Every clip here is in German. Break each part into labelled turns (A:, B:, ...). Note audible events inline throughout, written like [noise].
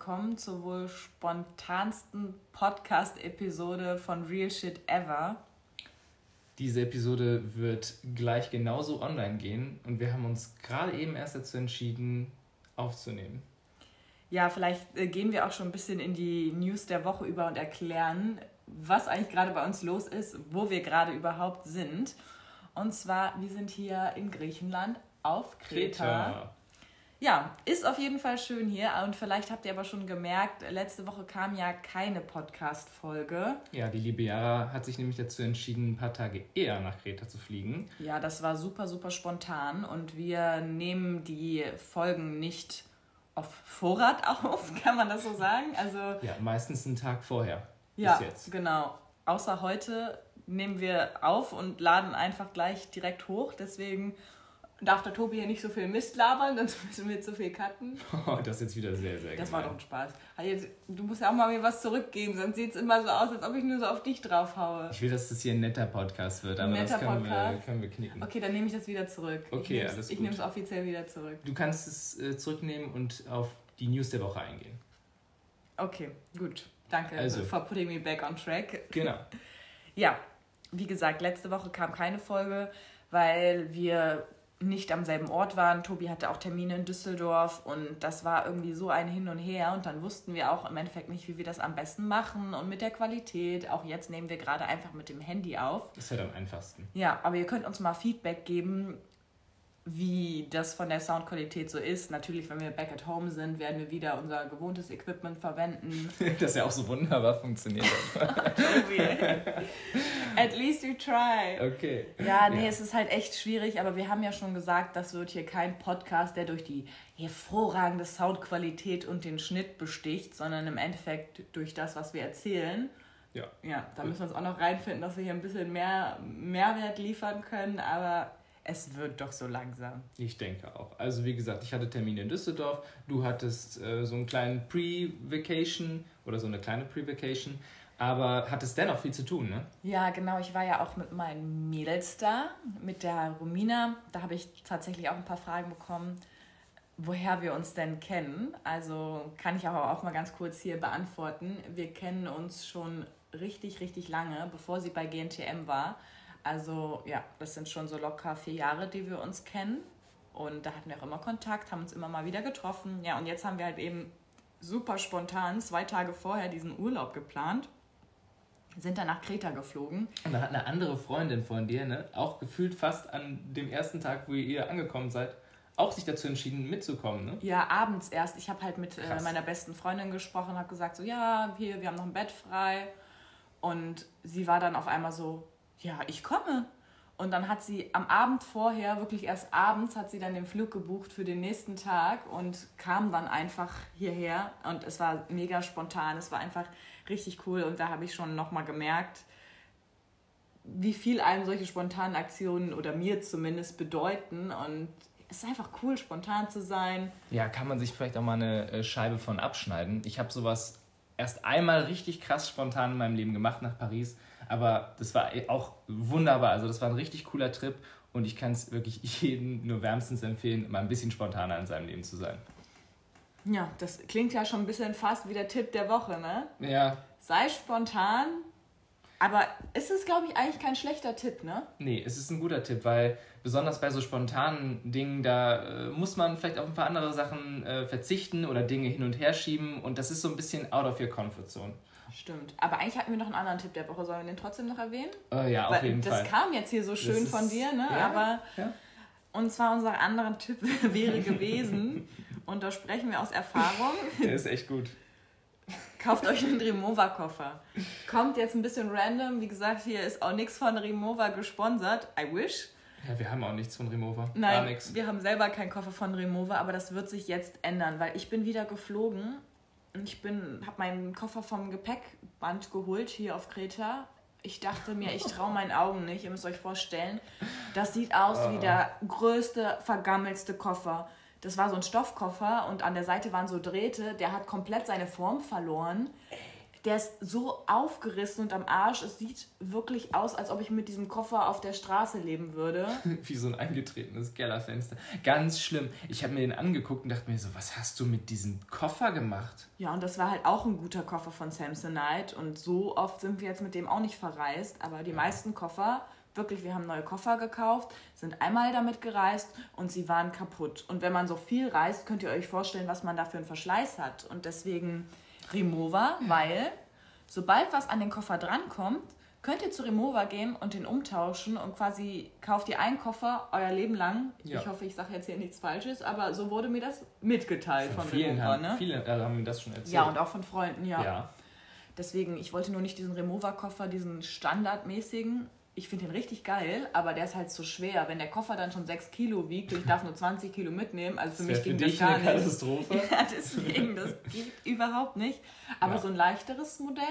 A: willkommen zur wohl spontansten Podcast-Episode von Real Shit Ever.
B: Diese Episode wird gleich genauso online gehen und wir haben uns gerade eben erst dazu entschieden, aufzunehmen.
A: Ja, vielleicht äh, gehen wir auch schon ein bisschen in die News der Woche über und erklären, was eigentlich gerade bei uns los ist, wo wir gerade überhaupt sind. Und zwar, wir sind hier in Griechenland auf Kreta. Kreta. Ja, ist auf jeden Fall schön hier. Und vielleicht habt ihr aber schon gemerkt, letzte Woche kam ja keine Podcast-Folge.
B: Ja, die liebe Jara hat sich nämlich dazu entschieden, ein paar Tage eher nach Kreta zu fliegen.
A: Ja, das war super, super spontan. Und wir nehmen die Folgen nicht auf Vorrat [laughs] auf, kann man das so sagen? Also,
B: ja, meistens einen Tag vorher.
A: Ja, genau. Außer heute nehmen wir auf und laden einfach gleich direkt hoch. Deswegen darf der Tobi hier nicht so viel Mist labern, sonst [laughs] müssen wir zu viel cutten.
B: Oh, das ist jetzt wieder sehr, sehr
A: Das gemein. war doch ein Spaß. Also du musst ja auch mal mir was zurückgeben, sonst sieht es immer so aus, als ob ich nur so auf dich drauf haue.
B: Ich will, dass das hier ein netter Podcast wird, aber netter das können
A: wir, können wir knicken. Okay, dann nehme ich das wieder zurück. Okay, ich alles gut. Ich nehme es offiziell wieder zurück.
B: Du kannst es äh, zurücknehmen und auf die News der Woche eingehen.
A: Okay, gut. Danke also. for putting me back on track. Genau. [laughs] ja, wie gesagt, letzte Woche kam keine Folge, weil wir nicht am selben Ort waren. Tobi hatte auch Termine in Düsseldorf und das war irgendwie so ein Hin und Her und dann wussten wir auch im Endeffekt nicht, wie wir das am besten machen und mit der Qualität. Auch jetzt nehmen wir gerade einfach mit dem Handy auf.
B: Das ist halt am einfachsten.
A: Ja, aber ihr könnt uns mal Feedback geben, wie das von der Soundqualität so ist. Natürlich, wenn wir back at home sind, werden wir wieder unser gewohntes Equipment verwenden. [laughs]
B: das ja auch so wunderbar funktioniert [laughs]
A: at least you try. Okay. Ja, nee, ja. es ist halt echt schwierig, aber wir haben ja schon gesagt, das wird hier kein Podcast, der durch die hervorragende Soundqualität und den Schnitt besticht, sondern im Endeffekt durch das, was wir erzählen. Ja. Ja, da müssen wir uns auch noch reinfinden, dass wir hier ein bisschen mehr Mehrwert liefern können, aber es wird doch so langsam.
B: Ich denke auch. Also wie gesagt, ich hatte Termine in Düsseldorf. Du hattest äh, so einen kleinen Pre-Vacation oder so eine kleine Pre-Vacation. Aber hattest dennoch viel zu tun, ne?
A: Ja, genau. Ich war ja auch mit meinen Mädels da, mit der Romina. Da habe ich tatsächlich auch ein paar Fragen bekommen, woher wir uns denn kennen. Also kann ich aber auch mal ganz kurz hier beantworten. Wir kennen uns schon richtig, richtig lange, bevor sie bei GNTM war. Also ja, das sind schon so locker vier Jahre, die wir uns kennen. Und da hatten wir auch immer Kontakt, haben uns immer mal wieder getroffen. Ja, und jetzt haben wir halt eben super spontan zwei Tage vorher diesen Urlaub geplant. Sind dann nach Kreta geflogen.
B: Und da hat eine andere Freundin von dir, ne, auch gefühlt fast an dem ersten Tag, wo ihr angekommen seid, auch sich dazu entschieden, mitzukommen, ne?
A: Ja, abends erst. Ich habe halt mit äh, meiner besten Freundin gesprochen, habe gesagt, so, ja, hier, wir haben noch ein Bett frei. Und sie war dann auf einmal so, ja, ich komme. Und dann hat sie am Abend vorher, wirklich erst abends, hat sie dann den Flug gebucht für den nächsten Tag und kam dann einfach hierher. Und es war mega spontan, es war einfach richtig cool. Und da habe ich schon nochmal gemerkt, wie viel einem solche spontanen Aktionen oder mir zumindest bedeuten. Und es ist einfach cool, spontan zu sein.
B: Ja, kann man sich vielleicht auch mal eine äh, Scheibe von abschneiden. Ich habe sowas erst einmal richtig krass spontan in meinem Leben gemacht nach Paris aber das war auch wunderbar. Also das war ein richtig cooler Trip und ich kann es wirklich [laughs] jedem nur wärmstens empfehlen, mal ein bisschen spontaner in seinem Leben zu sein.
A: Ja, das klingt ja schon ein bisschen fast wie der Tipp der Woche, ne? Ja. Sei spontan, aber ist es, glaube ich, eigentlich kein schlechter Tipp, ne?
B: Nee, es ist ein guter Tipp, weil besonders bei so spontanen Dingen, da äh, muss man vielleicht auf ein paar andere Sachen äh, verzichten oder Dinge hin und her schieben und das ist so ein bisschen out of your comfort zone.
A: Stimmt. Aber eigentlich hatten wir noch einen anderen Tipp der Woche. Sollen wir den trotzdem noch erwähnen? Uh, ja, Weil auf jeden das Fall. Das kam jetzt hier so schön ist, von dir, ne? Ja, Aber. Ja. Und zwar unser anderer Tipp [laughs] wäre gewesen, und da sprechen wir aus Erfahrung. [laughs]
B: Der ist echt gut.
A: Kauft euch einen Remova-Koffer. Kommt jetzt ein bisschen random. Wie gesagt, hier ist auch nichts von Remova gesponsert. I wish.
B: Ja, wir haben auch nichts von Remova.
A: Nein, wir haben selber keinen Koffer von Remova, aber das wird sich jetzt ändern, weil ich bin wieder geflogen ich bin, habe meinen Koffer vom Gepäckband geholt hier auf Kreta. Ich dachte mir, ich traue meinen Augen nicht. Ihr müsst euch vorstellen, das sieht aus wie ah. der größte, vergammelste Koffer. Das war so ein Stoffkoffer und an der Seite waren so Drähte. Der hat komplett seine Form verloren. Der ist so aufgerissen und am Arsch. Es sieht wirklich aus, als ob ich mit diesem Koffer auf der Straße leben würde. [laughs]
B: Wie so ein eingetretenes Kellerfenster. Ganz schlimm. Ich habe mir den angeguckt und dachte mir so, was hast du mit diesem Koffer gemacht?
A: Ja, und das war halt auch ein guter Koffer von Samsonite. Und so oft sind wir jetzt mit dem auch nicht verreist. Aber die meisten Koffer, wirklich, wir haben neue Koffer gekauft, sind einmal damit gereist und sie waren kaputt. Und wenn man so viel reist, könnt ihr euch vorstellen, was man da für einen Verschleiß hat. Und deswegen Remova, weil sobald was an den Koffer drankommt, könnt ihr zu Remova gehen und den umtauschen und quasi kauft ihr einen Koffer euer Leben lang.
B: Ja.
A: Ich hoffe, ich sage jetzt hier nichts Falsches, aber so wurde mir das mitgeteilt von,
B: Vielen
A: Remova.
B: haben,
A: Ne?
B: viele haben mir das schon erzählt.
A: Ja, und auch von Freunden, ja.
B: Ja.
A: Deswegen, ich wollte nur nicht diesen Remova-Koffer, diesen standardmäßigen. Ich finde den richtig geil, aber der ist halt zu schwer. Wenn der Koffer dann schon 6 Kilo wiegt und ich darf nur 20 Kilo mitnehmen, also für
B: Das
A: mich
B: für
A: ging
B: dich
A: das gar
B: eine
A: nicht.
B: Katastrophe. [laughs]
A: Ja, deswegen, das geht überhaupt nicht. Aber
B: Ja.
A: so ein leichteres Modell,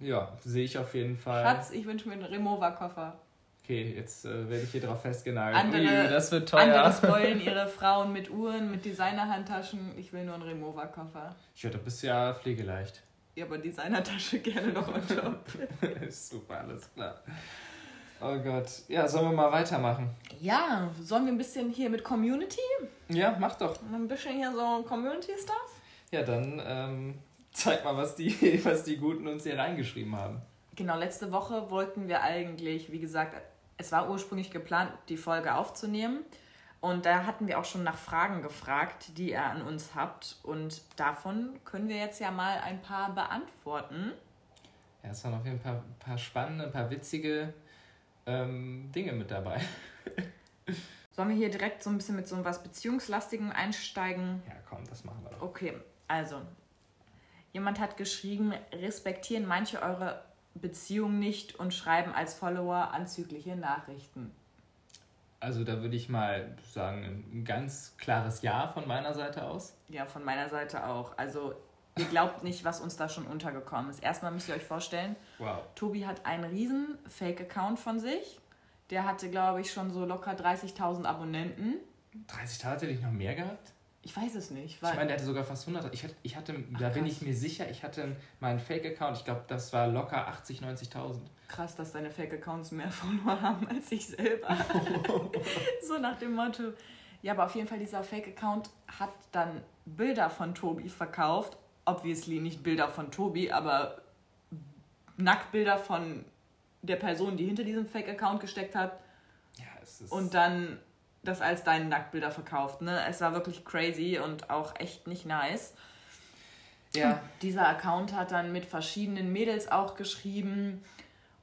B: Ja, sehe ich auf jeden Fall.
A: Schatz, ich wünsche mir einen Remova-Koffer.
B: Okay, jetzt äh, werde ich hier drauf festgenagelt.
A: Andere,
B: Ui, das wird teuer.
A: andere spoilen [laughs] ihre Frauen mit Uhren, mit Designerhandtaschen. Ich will nur einen Remova-Koffer.
B: Ja, da bist du ja pflegeleicht.
A: Ja, aber Designertasche gerne noch on top. [laughs]
B: Super, alles klar. Oh Gott. Ja, sollen wir mal weitermachen?
A: Ja, sollen wir ein bisschen hier mit Community?
B: Ja, mach doch.
A: Ein bisschen hier so Community-Stuff?
B: Ja, dann ähm, [laughs] zeig mal, was die, [laughs] was die Guten uns hier reingeschrieben haben.
A: Genau, letzte Woche wollten wir eigentlich, wie gesagt, es war ursprünglich geplant, die Folge aufzunehmen. Und da hatten wir auch schon nach Fragen gefragt, die ihr an uns habt. Und davon können wir jetzt ja mal ein paar beantworten.
B: Ja, es waren auf jeden Fall ein paar spannende, ein paar witzige ähm, Dinge mit dabei.
A: Sollen wir hier direkt so ein bisschen mit so was Beziehungslastigem einsteigen?
B: Ja, komm, das machen wir doch.
A: Okay, also, jemand hat geschrieben, respektieren manche eure Beziehung nicht und schreiben als Follower anzügliche Nachrichten.
B: Also da würde ich mal sagen, ein ganz klares Ja von meiner Seite aus.
A: Ja, von meiner Seite auch. Also, ihr glaubt nicht, was uns da schon untergekommen ist. Erstmal müsst ihr euch vorstellen,
B: Wow.
A: Tobi hat einen riesen Fake-Account von sich. Der hatte, glaube ich, schon so locker 30.000 Abonnenten.
B: 30 Tage hätte ich noch mehr gehabt?
A: Ich weiß es nicht.
B: Ich meine, der hatte sogar fast 100. Ich hatte, ich hatte da bin
A: krass.
B: ich mir sicher, ich hatte meinen Fake-Account, ich glaube, das war locker 80, 90.000.
A: krass, dass deine Fake-Accounts mehr [laughs] Follower haben als ich selber. [laughs] so nach dem Motto. Ja, aber auf jeden Fall, dieser Fake-Account hat dann Bilder von Tobi verkauft. Obviously nicht Bilder von Tobi, aber Nacktbilder von der Person, die hinter diesem Fake-Account gesteckt hat.
B: Ja, es ist.
A: Und dann das als deine Nacktbilder verkauft. Ne? Es war wirklich crazy und auch echt nicht nice.
B: ja,
A: Dieser Account hat dann mit verschiedenen Mädels auch geschrieben.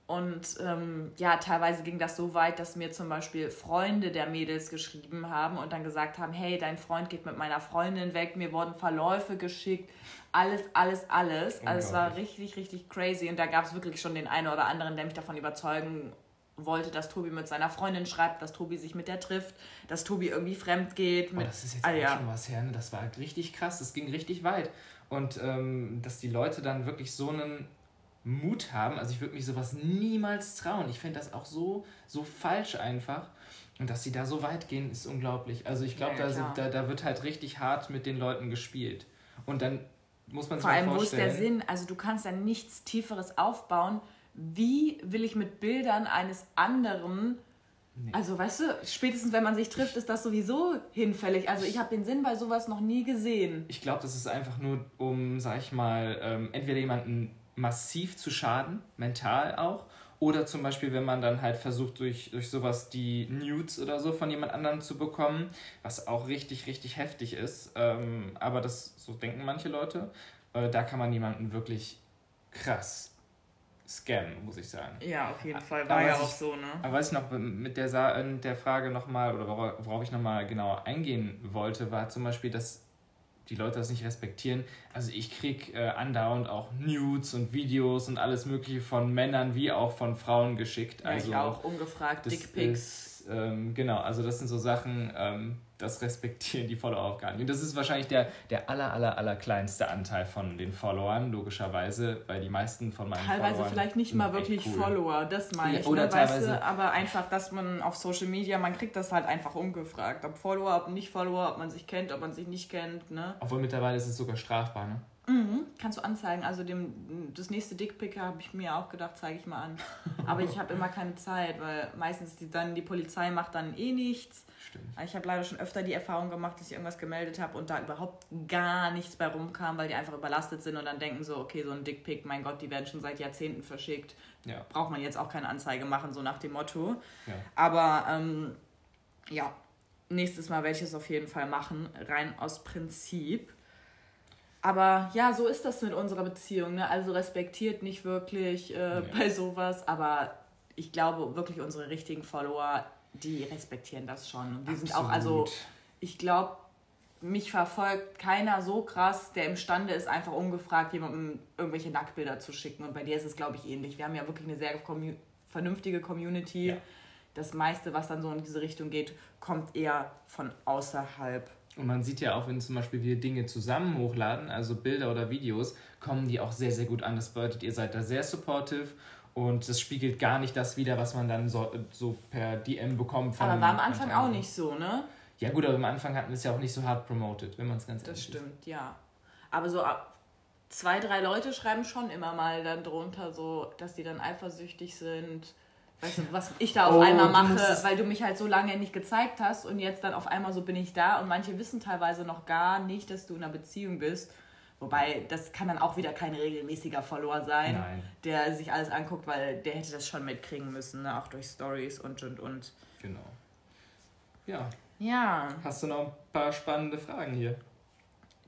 A: Und ähm, ja, teilweise ging das so weit, dass mir zum Beispiel Freunde der Mädels geschrieben haben und dann gesagt haben, hey, dein Freund geht mit meiner Freundin weg, mir wurden Verläufe geschickt, alles, alles, alles. Also es war richtig, richtig crazy und da gab es wirklich schon den einen oder anderen, der mich davon überzeugen wollte, dass Tobi mit seiner Freundin schreibt, dass Tobi sich mit der trifft, dass Tobi irgendwie fremd geht.
B: oh,
A: Mit,
B: das ist jetzt
A: Ah, ja.
B: schon was her, ne? Das war richtig krass, das ging richtig weit. Und ähm, dass die Leute dann wirklich so einen Mut haben, also ich würde mich sowas niemals trauen. Ich finde das auch so, so falsch einfach. Und dass sie da so weit gehen, ist unglaublich. Also ich glaube,
A: Ja, ja,
B: da, da, da wird halt richtig hart mit den Leuten gespielt. Und dann muss man sich
A: Vor allem, wo ist der Sinn? Also du kannst ja nichts Tieferes aufbauen. Wie will ich mit Bildern eines anderen, also weißt du, spätestens wenn man sich trifft, ist das sowieso hinfällig. Also ich habe den Sinn bei sowas noch nie gesehen.
B: Ich glaube, das ist einfach nur, um, sag ich mal, ähm, entweder jemanden massiv zu schaden, mental auch, oder zum Beispiel, wenn man dann halt versucht, durch, durch sowas die Nudes oder so von jemand anderem zu bekommen, was auch richtig, richtig heftig ist. Ähm, aber das, so denken manche Leute, äh, da kann man jemanden wirklich krass scammen, muss ich sagen.
A: Ja, auf jeden Fall.
B: war ja auch
A: so, ne?
B: Aber was ich noch mit der, Sa äh, der Frage nochmal, oder wora- worauf ich nochmal genau eingehen wollte, war zum Beispiel, dass die Leute das nicht respektieren. Also ich krieg äh, andauernd auch Nudes und Videos und alles mögliche von Männern wie auch von Frauen geschickt.
A: Ja,
B: also
A: ich auch ungefragt, Dickpics.
B: ähm, genau, also das sind so Sachen, ähm, das respektieren die Follower auch gar nicht. Und das ist wahrscheinlich der, der aller, aller, aller kleinste Anteil von den Followern, logischerweise, weil die meisten von meinen
A: Teilweise
B: Followern
A: vielleicht nicht mal wirklich
B: cool.
A: Follower, das meine
B: Ja,
A: ich.
B: oder
A: ne? weißt
B: teilweise-
A: du, aber einfach, dass man auf Social Media, man kriegt das halt einfach umgefragt. Ob Follower, ob nicht Follower, ob man sich kennt, ob man sich nicht kennt, ne?
B: Obwohl mittlerweile ist es sogar strafbar, ne?
A: Mhm, kannst du anzeigen. Also dem, das nächste Dickpick habe ich mir auch gedacht, zeige ich mal an. Aber ich habe immer keine Zeit, weil meistens die, dann die Polizei macht dann eh nichts. Stimmt. Ich habe leider schon öfter die Erfahrung gemacht, dass ich irgendwas gemeldet habe und da überhaupt gar nichts bei rumkam, weil die einfach überlastet sind und dann denken so, okay, so ein Dickpick, mein Gott, die werden schon seit Jahrzehnten verschickt. Ja. Braucht man jetzt auch keine Anzeige machen, so nach dem Motto. Ja. Aber ähm, ja, nächstes Mal werde ich es auf jeden Fall machen, rein aus Prinzip. Aber ja, so ist das mit unserer Beziehung. Ne? Also respektiert nicht wirklich äh, nee. bei sowas, aber ich glaube wirklich unsere richtigen Follower, die respektieren das schon. Und die Absolut. sind auch, also ich glaube, mich verfolgt keiner so krass, der imstande ist, einfach ungefragt jemandem irgendwelche Nacktbilder zu schicken. Und bei dir ist es, glaube ich, ähnlich. Wir haben ja wirklich eine sehr commu vernünftige Community. Ja. Das meiste, was dann so in diese Richtung geht, kommt eher von außerhalb.
B: Und man sieht ja auch, wenn zum Beispiel wir Dinge zusammen hochladen, also Bilder oder Videos, kommen die auch sehr, sehr gut an. Das bedeutet, ihr seid da sehr supportive und das spiegelt gar nicht das wider, was man dann so, so per DM bekommt.
A: aber war am Anfang auch nicht so, ne?
B: Ja gut, aber am Anfang hatten wir es ja auch nicht so hart promoted, wenn man es ganz
A: ehrlich Das stimmt, ist. ja. Aber so ab zwei, drei Leute schreiben schon immer mal dann drunter so, dass die dann eifersüchtig sind weißt du, was ich da auf oh, einmal mache, weil du mich halt so lange nicht gezeigt hast und jetzt dann auf einmal so bin ich da und manche wissen teilweise noch gar nicht, dass du in einer Beziehung bist. Wobei, das kann dann auch wieder kein regelmäßiger Follower sein, Nein. der sich alles anguckt, weil der hätte das schon mitkriegen müssen, ne? auch durch Stories und und und. Genau.
B: Ja. Ja. Hast du noch ein paar spannende Fragen hier?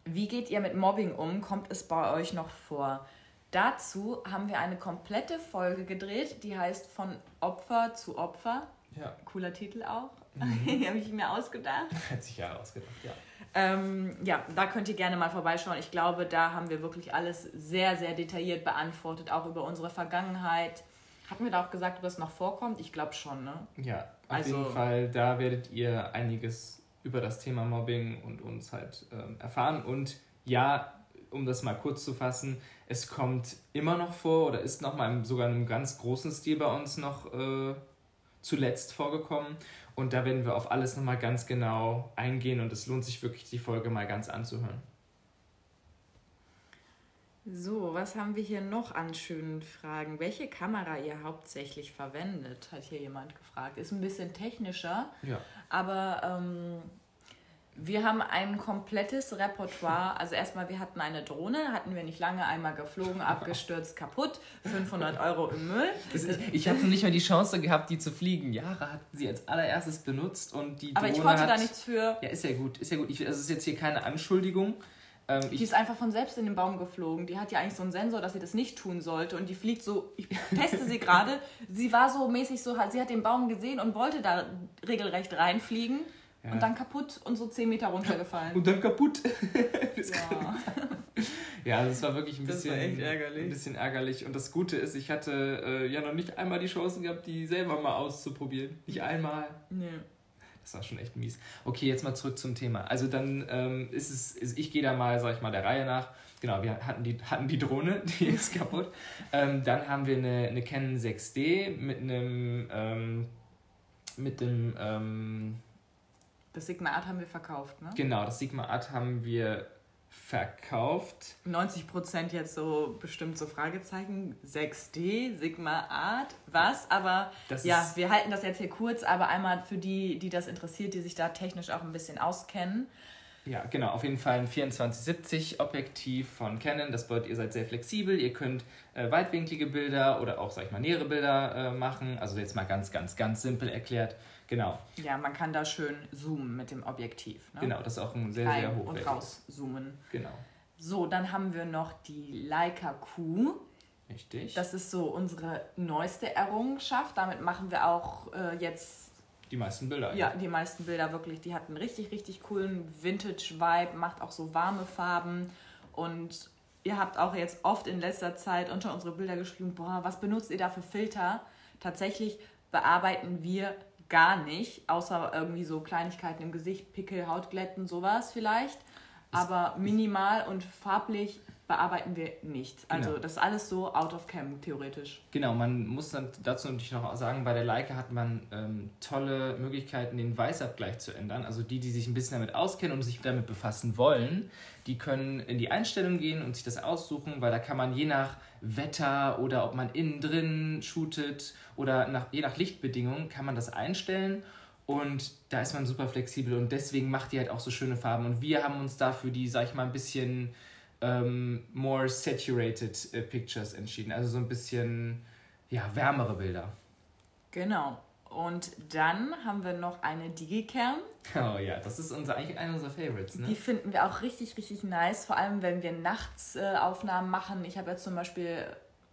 A: Wie geht ihr mit Mobbing um? Kommt es bei euch noch vor? Dazu haben wir eine komplette Folge gedreht, die heißt Von Opfer zu Opfer. Ja. Cooler Titel auch. Mhm. [laughs] habe ich mir ausgedacht. [laughs]
B: Hat sich ja ausgedacht, ja.
A: Ähm, ja, da könnt ihr gerne mal vorbeischauen. Ich glaube, da haben wir wirklich alles sehr, sehr detailliert beantwortet, auch über unsere Vergangenheit. Hatten wir da auch gesagt, ob das noch vorkommt? Ich glaube schon, ne?
B: Ja, auf also, jeden Fall. Da werdet ihr einiges über das Thema Mobbing und uns halt ähm, erfahren. Und ja, um das mal kurz zu fassen, es kommt immer noch vor oder ist noch mal sogar in einem ganz großen Stil bei uns noch äh, zuletzt vorgekommen. Und da werden wir auf alles nochmal ganz genau eingehen und es lohnt sich wirklich, die Folge mal ganz anzuhören.
A: So, was haben wir hier noch an schönen Fragen? Welche Kamera ihr hauptsächlich verwendet, hat hier jemand gefragt. Ist ein bisschen technischer, ja. aber ähm, wir haben ein komplettes Repertoire. Also erstmal, wir hatten eine Drohne, hatten wir nicht lange, einmal geflogen, abgestürzt, kaputt, 500 Euro im Müll.
B: Ist, ich habe nicht mal die Chance gehabt, die zu fliegen. Jahre hat sie als allererstes benutzt und die Drohne Aber ich konnte hat, da nichts für. Ja, ist ja gut, ist ja gut. Ich, das ist jetzt hier keine Anschuldigung.
A: Ähm, die ist einfach von selbst in den Baum geflogen. Die hat ja eigentlich so einen Sensor, dass sie das nicht tun sollte. Und die fliegt so, ich teste sie gerade. Sie war so mäßig so, sie hat den Baum gesehen und wollte da regelrecht reinfliegen. Ja. Und dann kaputt und so 10 Meter runtergefallen.
B: Und dann kaputt. [laughs] ja. ja, das war wirklich ein bisschen, ärgerlich. ein bisschen ärgerlich. Und das Gute ist, ich hatte äh, ja noch nicht einmal die Chance gehabt, die selber mal auszuprobieren. Nicht einmal. Nee. Das war schon echt mies. Okay, jetzt mal zurück zum Thema. Also dann ähm, ist es, ist, ich gehe da mal, sag ich mal, der Reihe nach. Genau, wir hatten die, hatten die Drohne, [laughs] die ist kaputt. ähm, dann haben wir eine, eine Canon 6D mit einem, ähm, mit dem, ähm,
A: das Sigma Art haben wir verkauft, ne?
B: Genau, das Sigma Art haben wir verkauft.
A: 90 Prozent jetzt so bestimmt so Fragezeichen. 6D, Sigma Art, was? Aber das ja, wir halten das jetzt hier kurz, aber einmal für die, die das interessiert, die sich da technisch auch ein bisschen auskennen.
B: Ja, genau, auf jeden Fall ein 2470 Objektiv von Canon. Das bedeutet, ihr seid sehr flexibel, ihr könnt äh, weitwinklige Bilder oder auch, sag ich mal, nähere Bilder äh, machen. Also jetzt mal ganz, ganz, ganz simpel erklärt. Genau.
A: Ja, man kann da schön zoomen mit dem Objektiv. Ne?
B: Genau, das ist auch ein sehr, Rein sehr hochwertiges.
A: Und rauszoomen. Genau. So, dann haben wir noch die Leica Q. Richtig. Das ist so unsere neueste Errungenschaft. Damit machen wir auch äh, jetzt
B: die meisten Bilder.
A: Eigentlich. Ja, die meisten Bilder wirklich. Die hat einen richtig, richtig coolen Vintage-Vibe, macht auch so warme Farben. Und ihr habt auch jetzt oft in letzter Zeit unter unsere Bilder geschrieben, boah, was benutzt ihr da für Filter? Tatsächlich bearbeiten wir gar nicht, außer irgendwie so Kleinigkeiten im Gesicht, Pickel, Hautglätten, sowas vielleicht. aber minimal und farblich bearbeiten wir nicht. Also
B: Genau.
A: das ist alles so out of cam theoretisch.
B: Genau, man muss dann dazu natürlich noch sagen, bei der Leica hat man ähm, tolle Möglichkeiten, den Weißabgleich zu ändern. Also die, die sich ein bisschen damit auskennen und sich damit befassen wollen, die können in die Einstellung gehen und sich das aussuchen, weil da kann man je nach Wetter oder ob man innen drin shootet oder nach, je nach Lichtbedingungen kann man das einstellen. Und da ist man super flexibel und deswegen macht die halt auch so schöne Farben. Und wir haben uns dafür die, sag ich mal, ein bisschen ähm, more saturated äh, pictures entschieden. Also so ein bisschen, ja, wärmere Bilder.
A: Genau. Und dann haben wir noch eine Digicam.
B: Oh ja, das ist unser, eigentlich einer unserer Favorites, ne?
A: Die finden wir auch richtig, richtig nice. Vor allem, wenn wir nachts äh, Aufnahmen machen. Ich habe jetzt zum Beispiel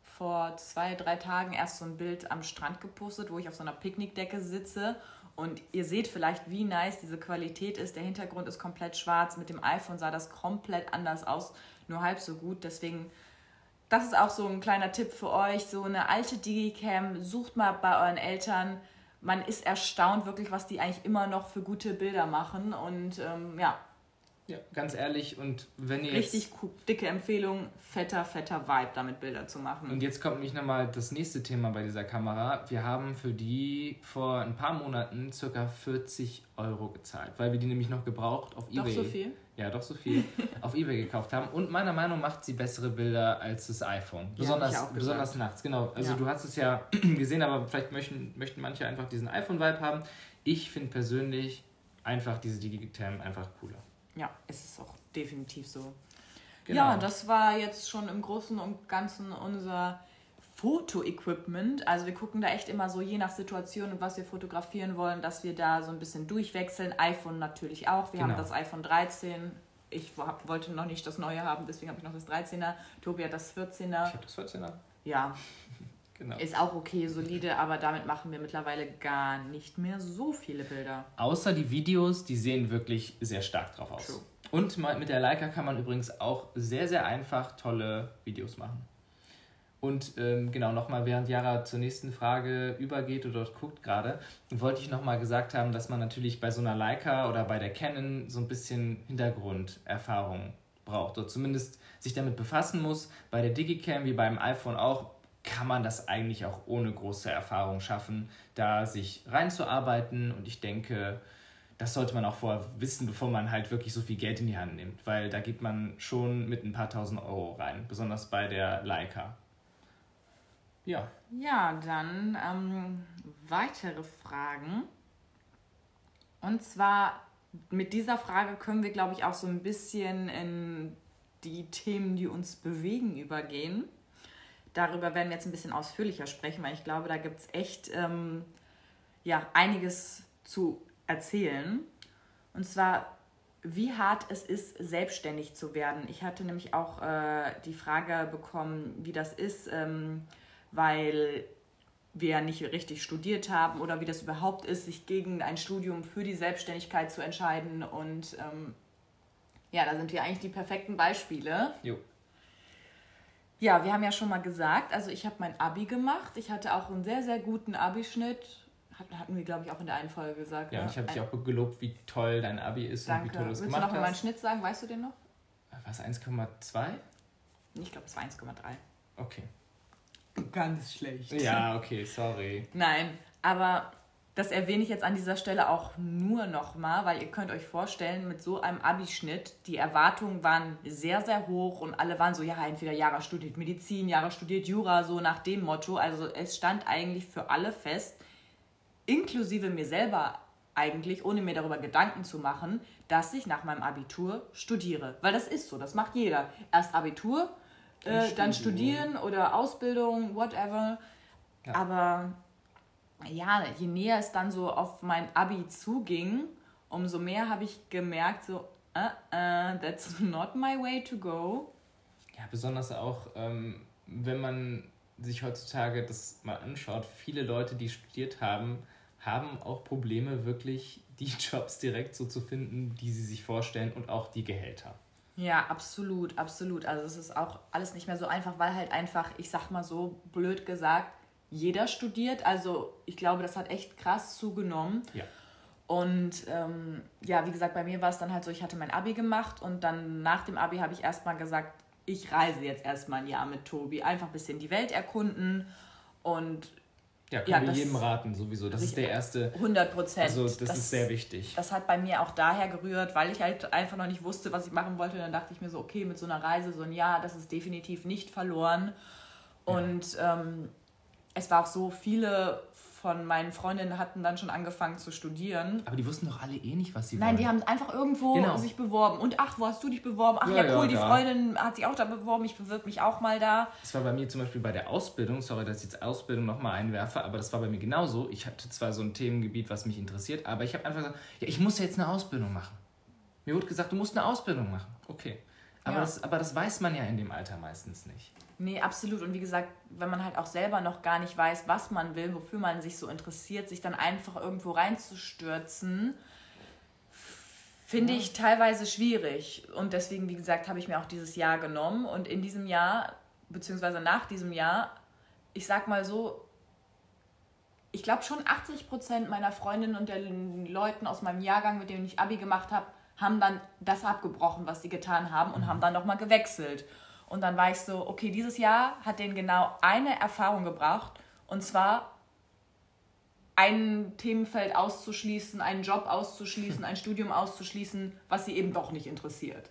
A: vor zwei, drei Tagen erst so ein Bild am Strand gepostet, wo ich auf so einer Picknickdecke sitze. Und ihr seht vielleicht, wie nice diese Qualität ist. Der Hintergrund ist komplett schwarz. Mit dem iPhone sah das komplett anders aus. Nur halb so gut. Deswegen, das ist auch so ein kleiner Tipp für euch. So eine alte Digicam, sucht mal bei euren Eltern. Man ist erstaunt wirklich, was die eigentlich immer noch für gute Bilder machen. Und ähm, ja,
B: Ja, ganz ehrlich, und wenn ihr jetzt...
A: richtig cool, dicke Empfehlung, fetter, fetter Vibe, damit Bilder zu machen.
B: Und jetzt kommt nämlich nochmal das nächste Thema bei dieser Kamera. Wir haben für die vor ein paar Monaten circa 40 Euro gezahlt, weil wir die nämlich noch gebraucht auf
A: Doch
B: Ebay.
A: so viel?
B: Ja, doch so viel [laughs] auf Ebay gekauft haben. Und meiner Meinung nach macht sie bessere Bilder als das iPhone. Besonders,
A: gesagt.
B: besonders nachts, genau. Also
A: Ja.
B: du hast es ja [clears throat] gesehen, aber vielleicht möchten, möchten manche einfach diesen iPhone-Vibe haben. Ich finde persönlich einfach diese Digicam einfach cooler.
A: Ja, es ist auch definitiv so.
B: Genau.
A: Ja, das war jetzt schon im Großen und Ganzen unser Foto-Equipment. Also wir gucken da echt immer so je nach Situation und was wir fotografieren wollen, dass wir da so ein bisschen durchwechseln. iPhone natürlich auch. Wir
B: Genau.
A: haben das iPhone 13. Ich hab, wollte noch nicht das neue haben, deswegen habe ich noch das 13er. Tobi hat das 14er.
B: ich habe das 14er.
A: Ja, [laughs]
B: Genau.
A: ist auch okay, solide, aber damit machen wir mittlerweile gar nicht mehr so viele Bilder.
B: Außer die Videos, die sehen wirklich sehr stark drauf aus.
A: True.
B: Und mit der Leica kann man übrigens auch sehr, sehr einfach tolle Videos machen. Und ähm, genau, nochmal, während Jara zur nächsten Frage übergeht oder dort guckt gerade, wollte ich nochmal gesagt haben, dass man natürlich bei so einer Leica oder bei der Canon so ein bisschen Hintergrunderfahrung braucht. Oder zumindest sich damit befassen muss. Bei der Digicam, wie beim iPhone auch, kann man das eigentlich auch ohne große Erfahrung schaffen, da sich reinzuarbeiten. Und ich denke, das sollte man auch vorher wissen, bevor man halt wirklich so viel Geld in die Hand nimmt, weil da geht man schon mit ein paar tausend Euro rein, besonders bei der Leica. Ja,
A: Ja, dann ähm, weitere Fragen. Und zwar mit dieser Frage können wir, glaube ich, auch so ein bisschen in die Themen, die uns bewegen, übergehen. Darüber werden wir jetzt ein bisschen ausführlicher sprechen, weil ich glaube, da gibt es echt ähm, ja, einiges zu erzählen. Und zwar, wie hart es ist, selbstständig zu werden. Ich hatte nämlich auch äh, die Frage bekommen, wie das ist, ähm, weil wir ja nicht richtig studiert haben oder wie das überhaupt ist, sich gegen ein Studium für die Selbstständigkeit zu entscheiden. Und ähm, ja, da sind wir eigentlich die perfekten Beispiele.
B: jo.
A: Ja, wir haben ja schon mal gesagt, also ich habe mein Abi gemacht. Ich hatte auch einen sehr, sehr guten Abischnitt. Hat- Hatten wir, glaube ich, auch in der einen Folge gesagt.
B: Ja,
A: ne?
B: und ich habe dich auch gelobt, wie toll dein Abi ist und wie
A: Danke.
B: toll du es
A: Willst du
B: gemacht
A: noch mal meinen
B: hast.
A: Schnitt sagen? Weißt du den noch?
B: Was, 1,2?
A: Ich glaube, es war 1,3.
B: Okay.
A: Ganz schlecht.
B: Ja, okay, sorry.
A: Nein, aber das erwähne ich jetzt an dieser Stelle auch nur nochmal, weil ihr könnt euch vorstellen, mit so einem Abischnitt, die Erwartungen waren sehr, sehr hoch und alle waren so, ja, entweder Jara studiert Medizin, Jara studiert Jura, so nach dem Motto. Also es stand eigentlich für alle fest, inklusive mir selber eigentlich, ohne mir darüber Gedanken zu machen, dass ich nach meinem Abitur studiere. Weil das ist so, das macht jeder. Erst Abitur, äh, dann studieren oder Ausbildung, whatever.
B: Ja.
A: Aber ja, je näher es dann so auf mein Abi zuging, umso mehr habe ich gemerkt, so, uh, uh, that's not my way to go.
B: Ja, besonders auch, ähm, wenn man sich heutzutage das mal anschaut, viele Leute, die studiert haben, haben auch Probleme, wirklich die [laughs] Jobs direkt so zu finden, die sie sich vorstellen und auch die Gehälter.
A: Ja, absolut, absolut. Also es ist auch alles nicht mehr so einfach, weil halt einfach, ich sag mal so blöd gesagt, jeder studiert. Also ich glaube, das hat echt krass zugenommen.
B: Ja.
A: Und ähm, ja, wie gesagt, bei mir war es dann halt so, ich hatte mein Abi gemacht und dann nach dem Abi habe ich erstmal gesagt, ich reise jetzt erstmal ein Jahr mit Tobi, einfach ein bisschen die Welt erkunden und
B: ja, kann ja, wir jedem raten, sowieso. Das ist der erste. 100 Prozent. Also, das,
A: das, ist sehr wichtig. Das hat bei mir auch daher gerührt, weil ich halt einfach noch nicht wusste, was ich machen wollte. Dann dachte ich mir so, okay, mit so einer Reise, so ein Jahr, das ist definitiv nicht verloren. Und ja. ähm, es war auch so, viele von meinen Freundinnen hatten dann schon angefangen zu studieren.
B: Aber die wussten doch alle eh nicht, was sie
A: Nein, wollen. Nein, die haben einfach irgendwo genau. sich beworben. Und ach, wo hast du dich beworben? Ach ja, ja cool, ja, die Freundin hat sich auch da beworben, ich bewirb mich auch mal da.
B: Das war bei mir zum Beispiel bei der Ausbildung, sorry, dass ich jetzt Ausbildung nochmal einwerfe, aber das war bei mir genauso. Ich hatte zwar so ein Themengebiet, was mich interessiert, aber ich habe einfach gesagt, ja, ich muss jetzt eine Ausbildung machen. Mir wurde gesagt, du musst eine Ausbildung machen. Okay. Aber, das, aber das weiß man ja in dem Alter meistens nicht.
A: Nee, absolut. Und wie gesagt, wenn man halt auch selber noch gar nicht weiß, was man will, wofür man sich so interessiert, sich dann einfach irgendwo reinzustürzen, finde ja. ich teilweise schwierig. Und deswegen, wie gesagt, habe ich mir auch dieses Jahr genommen. Und in diesem Jahr, beziehungsweise nach diesem Jahr, ich sag mal so, ich glaube schon 80 Prozent meiner Freundinnen und der Leuten aus meinem Jahrgang, mit denen ich Abi gemacht habe, haben dann das abgebrochen, was sie getan haben und mhm. haben dann nochmal gewechselt. Und dann war ich so, okay, dieses Jahr hat denen genau eine Erfahrung gebracht. Und zwar ein Themenfeld auszuschließen, einen Job auszuschließen, [laughs] ein Studium auszuschließen, was sie eben doch nicht interessiert.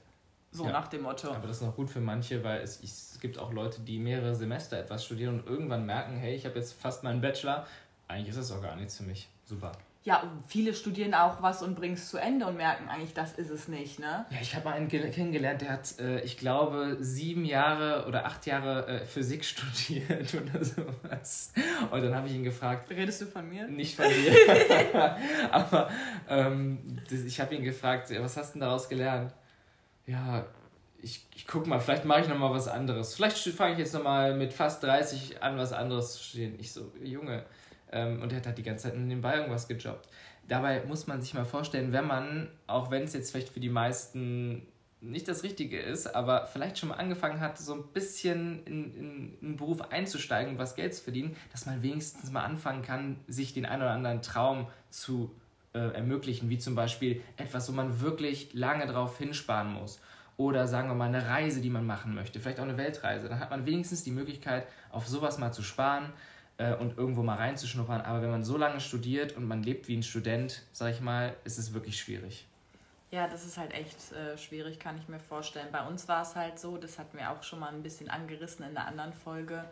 A: So ja, nach dem Motto.
B: Aber das ist noch gut für manche, weil es, es gibt auch Leute, die mehrere Semester etwas studieren und irgendwann merken, hey, ich habe jetzt fast meinen Bachelor. Eigentlich ist das auch gar nichts für mich. Super.
A: Ja, viele studieren auch was und bringen es zu Ende und merken eigentlich, das ist es nicht, ne?
B: Ja, ich habe mal einen kennengelernt, der hat, äh, ich glaube, sieben Jahre oder acht Jahre äh, Physik [laughs] studiert oder sowas. Und dann habe ich ihn gefragt.
A: Redest du von mir?
B: Nicht von dir. [laughs] Aber ähm, ich habe ihn gefragt, was hast du denn daraus gelernt? Ja, ich, ich guck mal, vielleicht mache ich nochmal was anderes. Vielleicht fange ich jetzt nochmal mit fast 30 an, was anderes zu studieren. Ich so, Junge ähm, und er hat halt die ganze Zeit nebenbei irgendwas gejobbt. Dabei muss man sich mal vorstellen, wenn man, auch wenn es jetzt vielleicht für die meisten nicht das Richtige ist, aber vielleicht schon mal angefangen hat, so ein bisschen in, in, einen Beruf einzusteigen und was Geld zu verdienen, dass man wenigstens mal anfangen kann, sich den einen oder anderen Traum zu äh, ermöglichen, wie zum Beispiel etwas, wo man wirklich lange drauf hinsparen muss. Oder sagen wir mal eine Reise, die man machen möchte, vielleicht auch eine Weltreise. Dann hat man wenigstens die Möglichkeit, auf sowas mal zu sparen äh, und irgendwo mal reinzuschnuppern. Aber wenn man so lange studiert und man lebt wie ein Student, sag ich mal, ist es wirklich schwierig.
A: Ja, das ist halt echt äh, schwierig, kann ich mir vorstellen. Bei uns war es halt so, das hatten wir auch schon mal ein bisschen angerissen in der anderen Folge.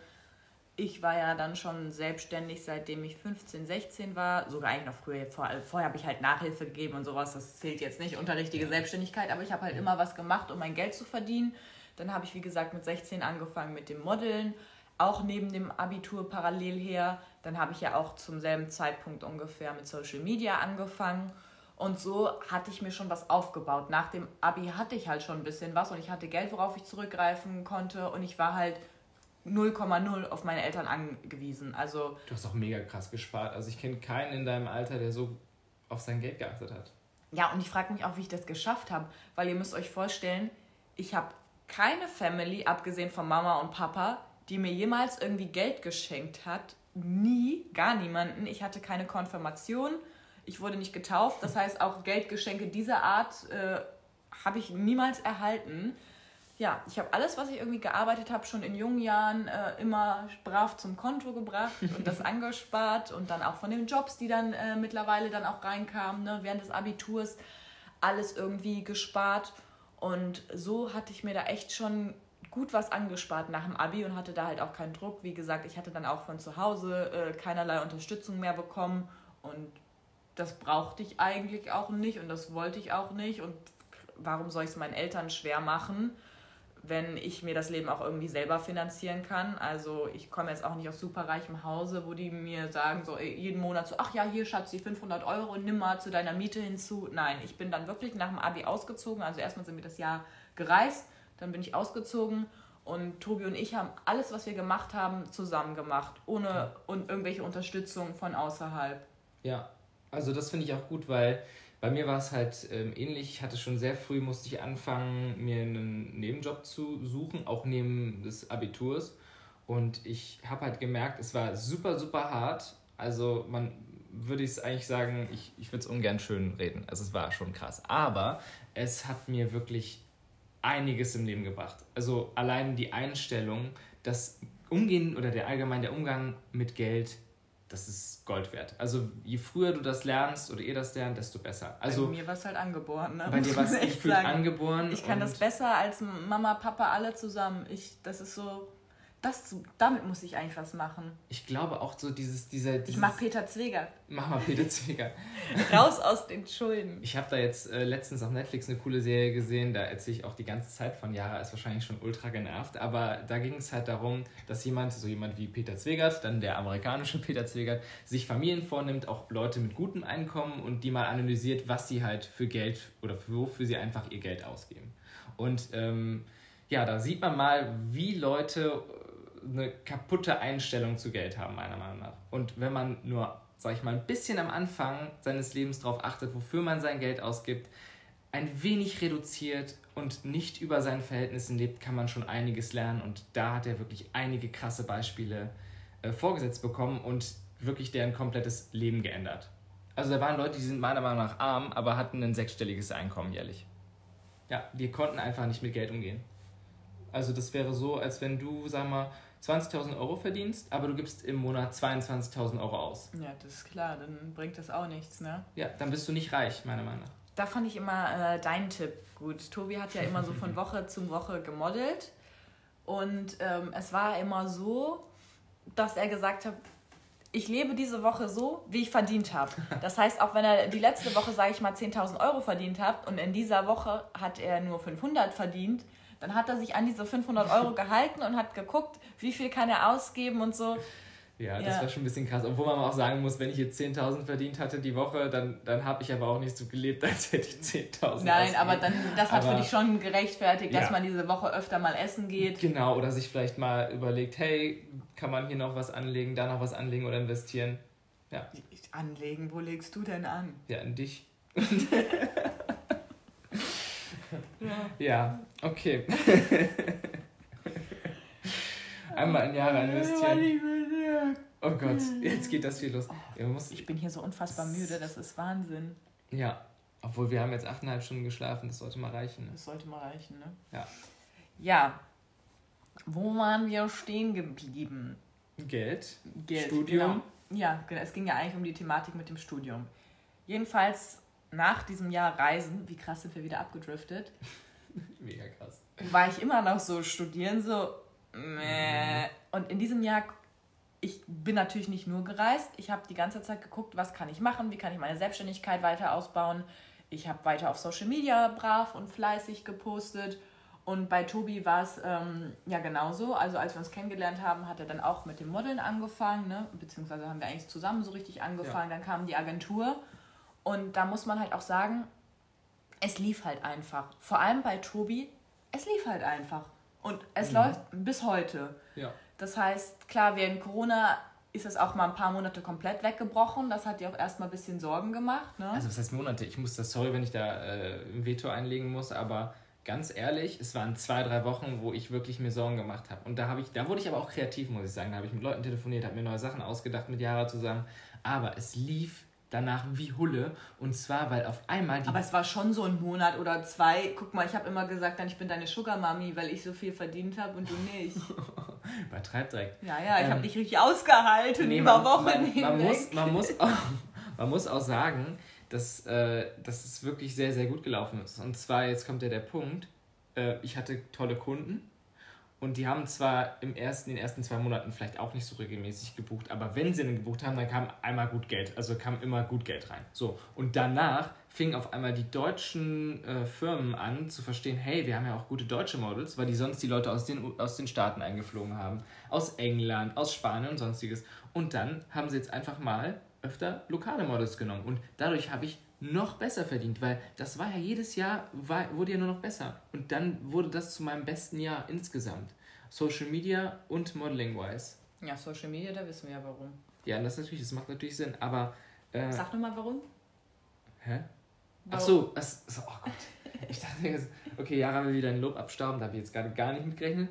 A: Ich war ja dann schon selbstständig, seitdem ich 15, 16 war. Sogar eigentlich noch früher. Vor, vorher habe ich halt Nachhilfe gegeben und sowas. Das zählt jetzt nicht unter richtige Selbstständigkeit. Aber ich habe halt immer was gemacht, um mein Geld zu verdienen. Dann habe ich, wie gesagt, mit 16 angefangen mit dem Modeln auch neben dem Abitur parallel her. Dann habe ich ja auch zum selben Zeitpunkt ungefähr mit Social Media angefangen. Und so hatte ich mir schon was aufgebaut. Nach dem Abi hatte ich halt schon ein bisschen was und ich hatte Geld, worauf ich zurückgreifen konnte. Und ich war halt 0,0 auf meine Eltern angewiesen. Also
B: du hast auch mega krass gespart. Also ich kenne keinen in deinem Alter, der so auf sein Geld geachtet hat.
A: Ja, und ich frage mich auch, wie ich das geschafft habe. Weil ihr müsst euch vorstellen, ich habe keine Family, abgesehen von Mama und Papa, die mir jemals irgendwie Geld geschenkt hat. Nie, gar niemanden. Ich hatte keine Konfirmation. Ich wurde nicht getauft. Das heißt, auch Geldgeschenke dieser Art äh, habe ich niemals erhalten. Ja, ich habe alles, was ich irgendwie gearbeitet habe, schon in jungen Jahren äh, immer brav zum Konto gebracht und das [laughs] angespart und dann auch von den Jobs, die dann äh, mittlerweile dann auch reinkamen, ne, während des Abiturs, alles irgendwie gespart. Und so hatte ich mir da echt schon gut was angespart nach dem Abi und hatte da halt auch keinen Druck. Wie gesagt, ich hatte dann auch von zu Hause äh, keinerlei Unterstützung mehr bekommen und das brauchte ich eigentlich auch nicht und das wollte ich auch nicht und warum soll ich es meinen Eltern schwer machen, wenn ich mir das Leben auch irgendwie selber finanzieren kann. Also ich komme jetzt auch nicht aus superreichem Hause, wo die mir sagen, so jeden Monat so, ach ja, hier Schatz, die 500 Euro, nimm mal zu deiner Miete hinzu. Nein, ich bin dann wirklich nach dem Abi ausgezogen. Also erstmal sind wir das Jahr gereist dann bin ich ausgezogen und Tobi und ich haben alles, was wir gemacht haben, zusammen gemacht, ohne und irgendwelche Unterstützung von außerhalb.
B: Ja, also das finde ich auch gut, weil bei mir war es halt ähm, ähnlich. Ich hatte schon sehr früh, musste ich anfangen, mir einen Nebenjob zu suchen, auch neben des Abiturs. Und ich habe halt gemerkt, es war super, super hart. Also man, würde ich es eigentlich sagen, ich, ich würde es ungern schön reden. Also es war schon krass. Aber es hat mir wirklich einiges im Leben gebracht. Also allein die Einstellung, das Umgehen oder der allgemein der Umgang mit Geld, das ist Gold wert. Also je früher du das lernst oder ihr das lernt, desto besser. Also
A: bei mir war es halt angeboren. Ne?
B: Bei dir war es echt angeboren.
A: Ich kann das besser als Mama, Papa alle zusammen. Ich, das ist so das, damit muss ich eigentlich was machen.
B: Ich glaube auch so dieses, dieser. Dieses,
A: ich mach Peter Zwegert.
B: Mach mal Peter Zwegert. [laughs]
A: Raus aus den Schulden.
B: Ich habe da jetzt äh, letztens auf Netflix eine coole Serie gesehen, da erzähle ich auch die ganze Zeit von. Jara ist wahrscheinlich schon ultra genervt, aber da ging es halt darum, dass jemand, so jemand wie Peter Zwegert, dann der amerikanische [laughs] Peter Zwegert, sich Familien vornimmt, auch Leute mit gutem Einkommen und die mal analysiert, was sie halt für Geld oder wofür sie einfach ihr Geld ausgeben. Und ähm, ja, da sieht man mal, wie Leute eine kaputte Einstellung zu Geld haben, meiner Meinung nach. Und wenn man nur, sag ich mal, ein bisschen am Anfang seines Lebens darauf achtet, wofür man sein Geld ausgibt, ein wenig reduziert und nicht über seinen Verhältnissen lebt, kann man schon einiges lernen. Und da hat er wirklich einige krasse Beispiele äh, vorgesetzt bekommen und wirklich deren komplettes Leben geändert. Also da waren Leute, die sind meiner Meinung nach arm, aber hatten ein sechsstelliges Einkommen jährlich. Ja, die konnten einfach nicht mit Geld umgehen. Also das wäre so, als wenn du, sag mal, 20.000 Euro verdienst, aber du gibst im Monat 22.000 Euro aus.
A: Ja, das ist klar, dann bringt das auch nichts, ne?
B: Ja, dann bist du nicht reich, meiner Meinung nach.
A: Da fand ich immer äh, deinen Tipp gut. Tobi hat ja immer so von [laughs] Woche zu Woche gemodelt und ähm, es war immer so, dass er gesagt hat, ich lebe diese Woche so, wie ich verdient habe. [laughs] Das heißt, auch wenn er die letzte Woche, sage ich mal, 10.000 Euro verdient hat und in dieser Woche hat er nur 500 verdient, dann hat er sich an diese 500 Euro gehalten und hat geguckt, wie viel kann er ausgeben und so.
B: Ja, das ja. war schon ein bisschen krass. Obwohl man auch sagen muss, wenn ich jetzt 10.000 verdient hatte die Woche, dann, dann habe ich aber auch nicht so gelebt, [laughs] als hätte ich 10.000.
A: Nein, ausgegeben. aber dann, das hat aber, für dich schon gerechtfertigt, ja. dass man diese Woche öfter mal essen geht.
B: Genau, oder sich vielleicht mal überlegt, hey, kann man hier noch was anlegen, da noch was anlegen oder investieren. Ja.
A: Anlegen, wo legst du denn an?
B: Ja, in dich. [laughs] Ja, ja okay. [laughs] Einmal in Jahre investieren. Oh Gott, jetzt geht das viel los.
A: Ja, ich bin hier so unfassbar müde, das ist Wahnsinn.
B: Ja, obwohl wir haben jetzt achteinhalb Stunden geschlafen, das sollte mal reichen. Ne?
A: Das sollte mal reichen, ne?
B: Ja.
A: Ja. Wo waren wir stehen geblieben?
B: Geld.
A: Geld. Studium. Genau. Ja, genau. Es ging ja eigentlich um die Thematik mit dem Studium. Jedenfalls nach diesem Jahr Reisen, wie krass sind wir wieder abgedriftet. [laughs] [laughs]
B: Mega krass.
A: War ich immer noch so studieren, so. Meh. Und in diesem Jahr, ich bin natürlich nicht nur gereist. Ich habe die ganze Zeit geguckt, was kann ich machen, wie kann ich meine Selbstständigkeit weiter ausbauen. Ich habe weiter auf Social Media brav und fleißig gepostet. Und bei Tobi war es ähm, ja genauso. Also als wir uns kennengelernt haben, hat er dann auch mit dem Modeln angefangen, ne? beziehungsweise haben wir eigentlich zusammen so richtig angefangen. Ja. Dann kam die Agentur und da muss man halt auch sagen, es lief halt einfach. Vor allem bei Tobi, es lief halt einfach. Und es mhm. läuft bis heute.
B: Ja.
A: Das heißt, klar, während Corona ist es auch mal ein paar Monate komplett weggebrochen. Das hat dir auch erstmal ein bisschen Sorgen gemacht. Ne?
B: Also was heißt Monate? Ich muss das, sorry, wenn ich da äh, ein Veto einlegen muss, aber ganz ehrlich, es waren zwei, drei Wochen, wo ich wirklich mir Sorgen gemacht habe. Und da habe ich, da wurde ich aber auch kreativ, muss ich sagen. Da habe ich mit Leuten telefoniert, habe mir neue Sachen ausgedacht mit Jara zusammen. Aber es lief danach wie Hulle. Und zwar, weil auf einmal.
A: Aber es war schon so ein Monat oder zwei. Guck mal, ich habe immer gesagt, dann ich bin deine Sugar Mami, weil ich so viel verdient habe und du nicht. [laughs]
B: Übertreib direkt.
A: Ja, ja, ich ähm, habe dich richtig ausgehalten nee, über Wochen
B: man, man, muss, man, muss [laughs] auch, man muss auch sagen, dass, äh, dass es wirklich sehr, sehr gut gelaufen ist. Und zwar, jetzt kommt ja der Punkt, äh, ich hatte tolle Kunden und die haben zwar im ersten, in den ersten zwei Monaten vielleicht auch nicht so regelmäßig gebucht, aber wenn sie dann gebucht haben, dann kam einmal gut Geld. Also kam immer gut Geld rein. So. Und danach fingen auf einmal die deutschen äh, Firmen an zu verstehen, hey, wir haben ja auch gute deutsche Models, weil die sonst die Leute aus den, aus den Staaten eingeflogen haben. Aus England, aus Spanien und sonstiges. Und dann haben sie jetzt einfach mal öfter lokale Models genommen. Und dadurch habe ich noch besser verdient, weil das war ja jedes Jahr, war, wurde ja nur noch besser. Und dann wurde das zu meinem besten Jahr insgesamt. Social Media und Modeling-wise.
A: Ja, Social Media, da wissen wir ja warum.
B: Ja, das natürlich, das macht natürlich Sinn, aber. Äh,
A: Sag nur mal warum.
B: Hä? Warum? Ach so, das, oh Gott. Ich dachte jetzt, okay, Yara will wieder ein Lob abstauben, da habe ich jetzt gerade gar nicht mitgerechnet.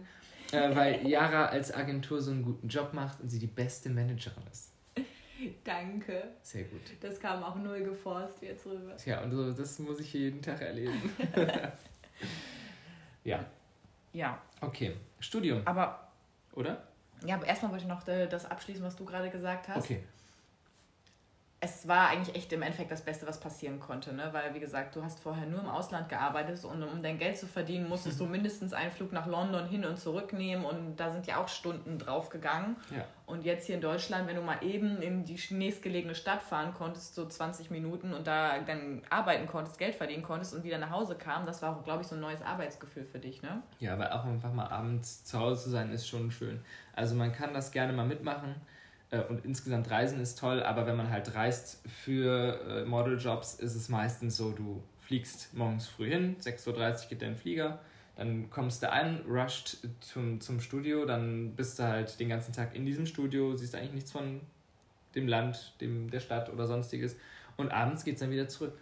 B: Äh, weil Yara als Agentur so einen guten Job macht und sie die beste Managerin ist. [laughs]
A: Danke.
B: Sehr gut.
A: Das kam auch null geforst jetzt rüber.
B: Ja, und so, das muss ich jeden Tag erleben. [laughs] ja.
A: Ja.
B: Okay. Studium.
A: Aber.
B: Oder?
A: Ja, aber erstmal wollte ich noch äh, das abschließen, was du gerade gesagt hast.
B: Okay.
A: Es war eigentlich echt im Endeffekt das Beste, was passieren konnte, ne? Weil, wie gesagt, du hast vorher nur im Ausland gearbeitet und um dein Geld zu verdienen, musstest [laughs] du mindestens einen Flug nach London hin und zurück nehmen und da sind ja auch Stunden drauf gegangen.
B: Ja.
A: Und jetzt hier in Deutschland, wenn du mal eben in die nächstgelegene Stadt fahren konntest, so 20 Minuten und da dann arbeiten konntest, Geld verdienen konntest und wieder nach Hause kam, das war, glaube ich, so ein neues Arbeitsgefühl für dich, ne?
B: Ja, weil auch einfach mal abends zu Hause zu sein, ist schon schön. Also man kann das gerne mal mitmachen und insgesamt Reisen ist toll, aber wenn man halt reist für äh, Modeljobs, ist es meistens so, du fliegst morgens früh hin, 6.30 Uhr geht dein Flieger, dann kommst du an, rusht zum, zum Studio, dann bist du halt den ganzen Tag in diesem Studio, siehst eigentlich nichts von dem Land, dem, der Stadt oder sonstiges und abends geht es dann wieder zurück.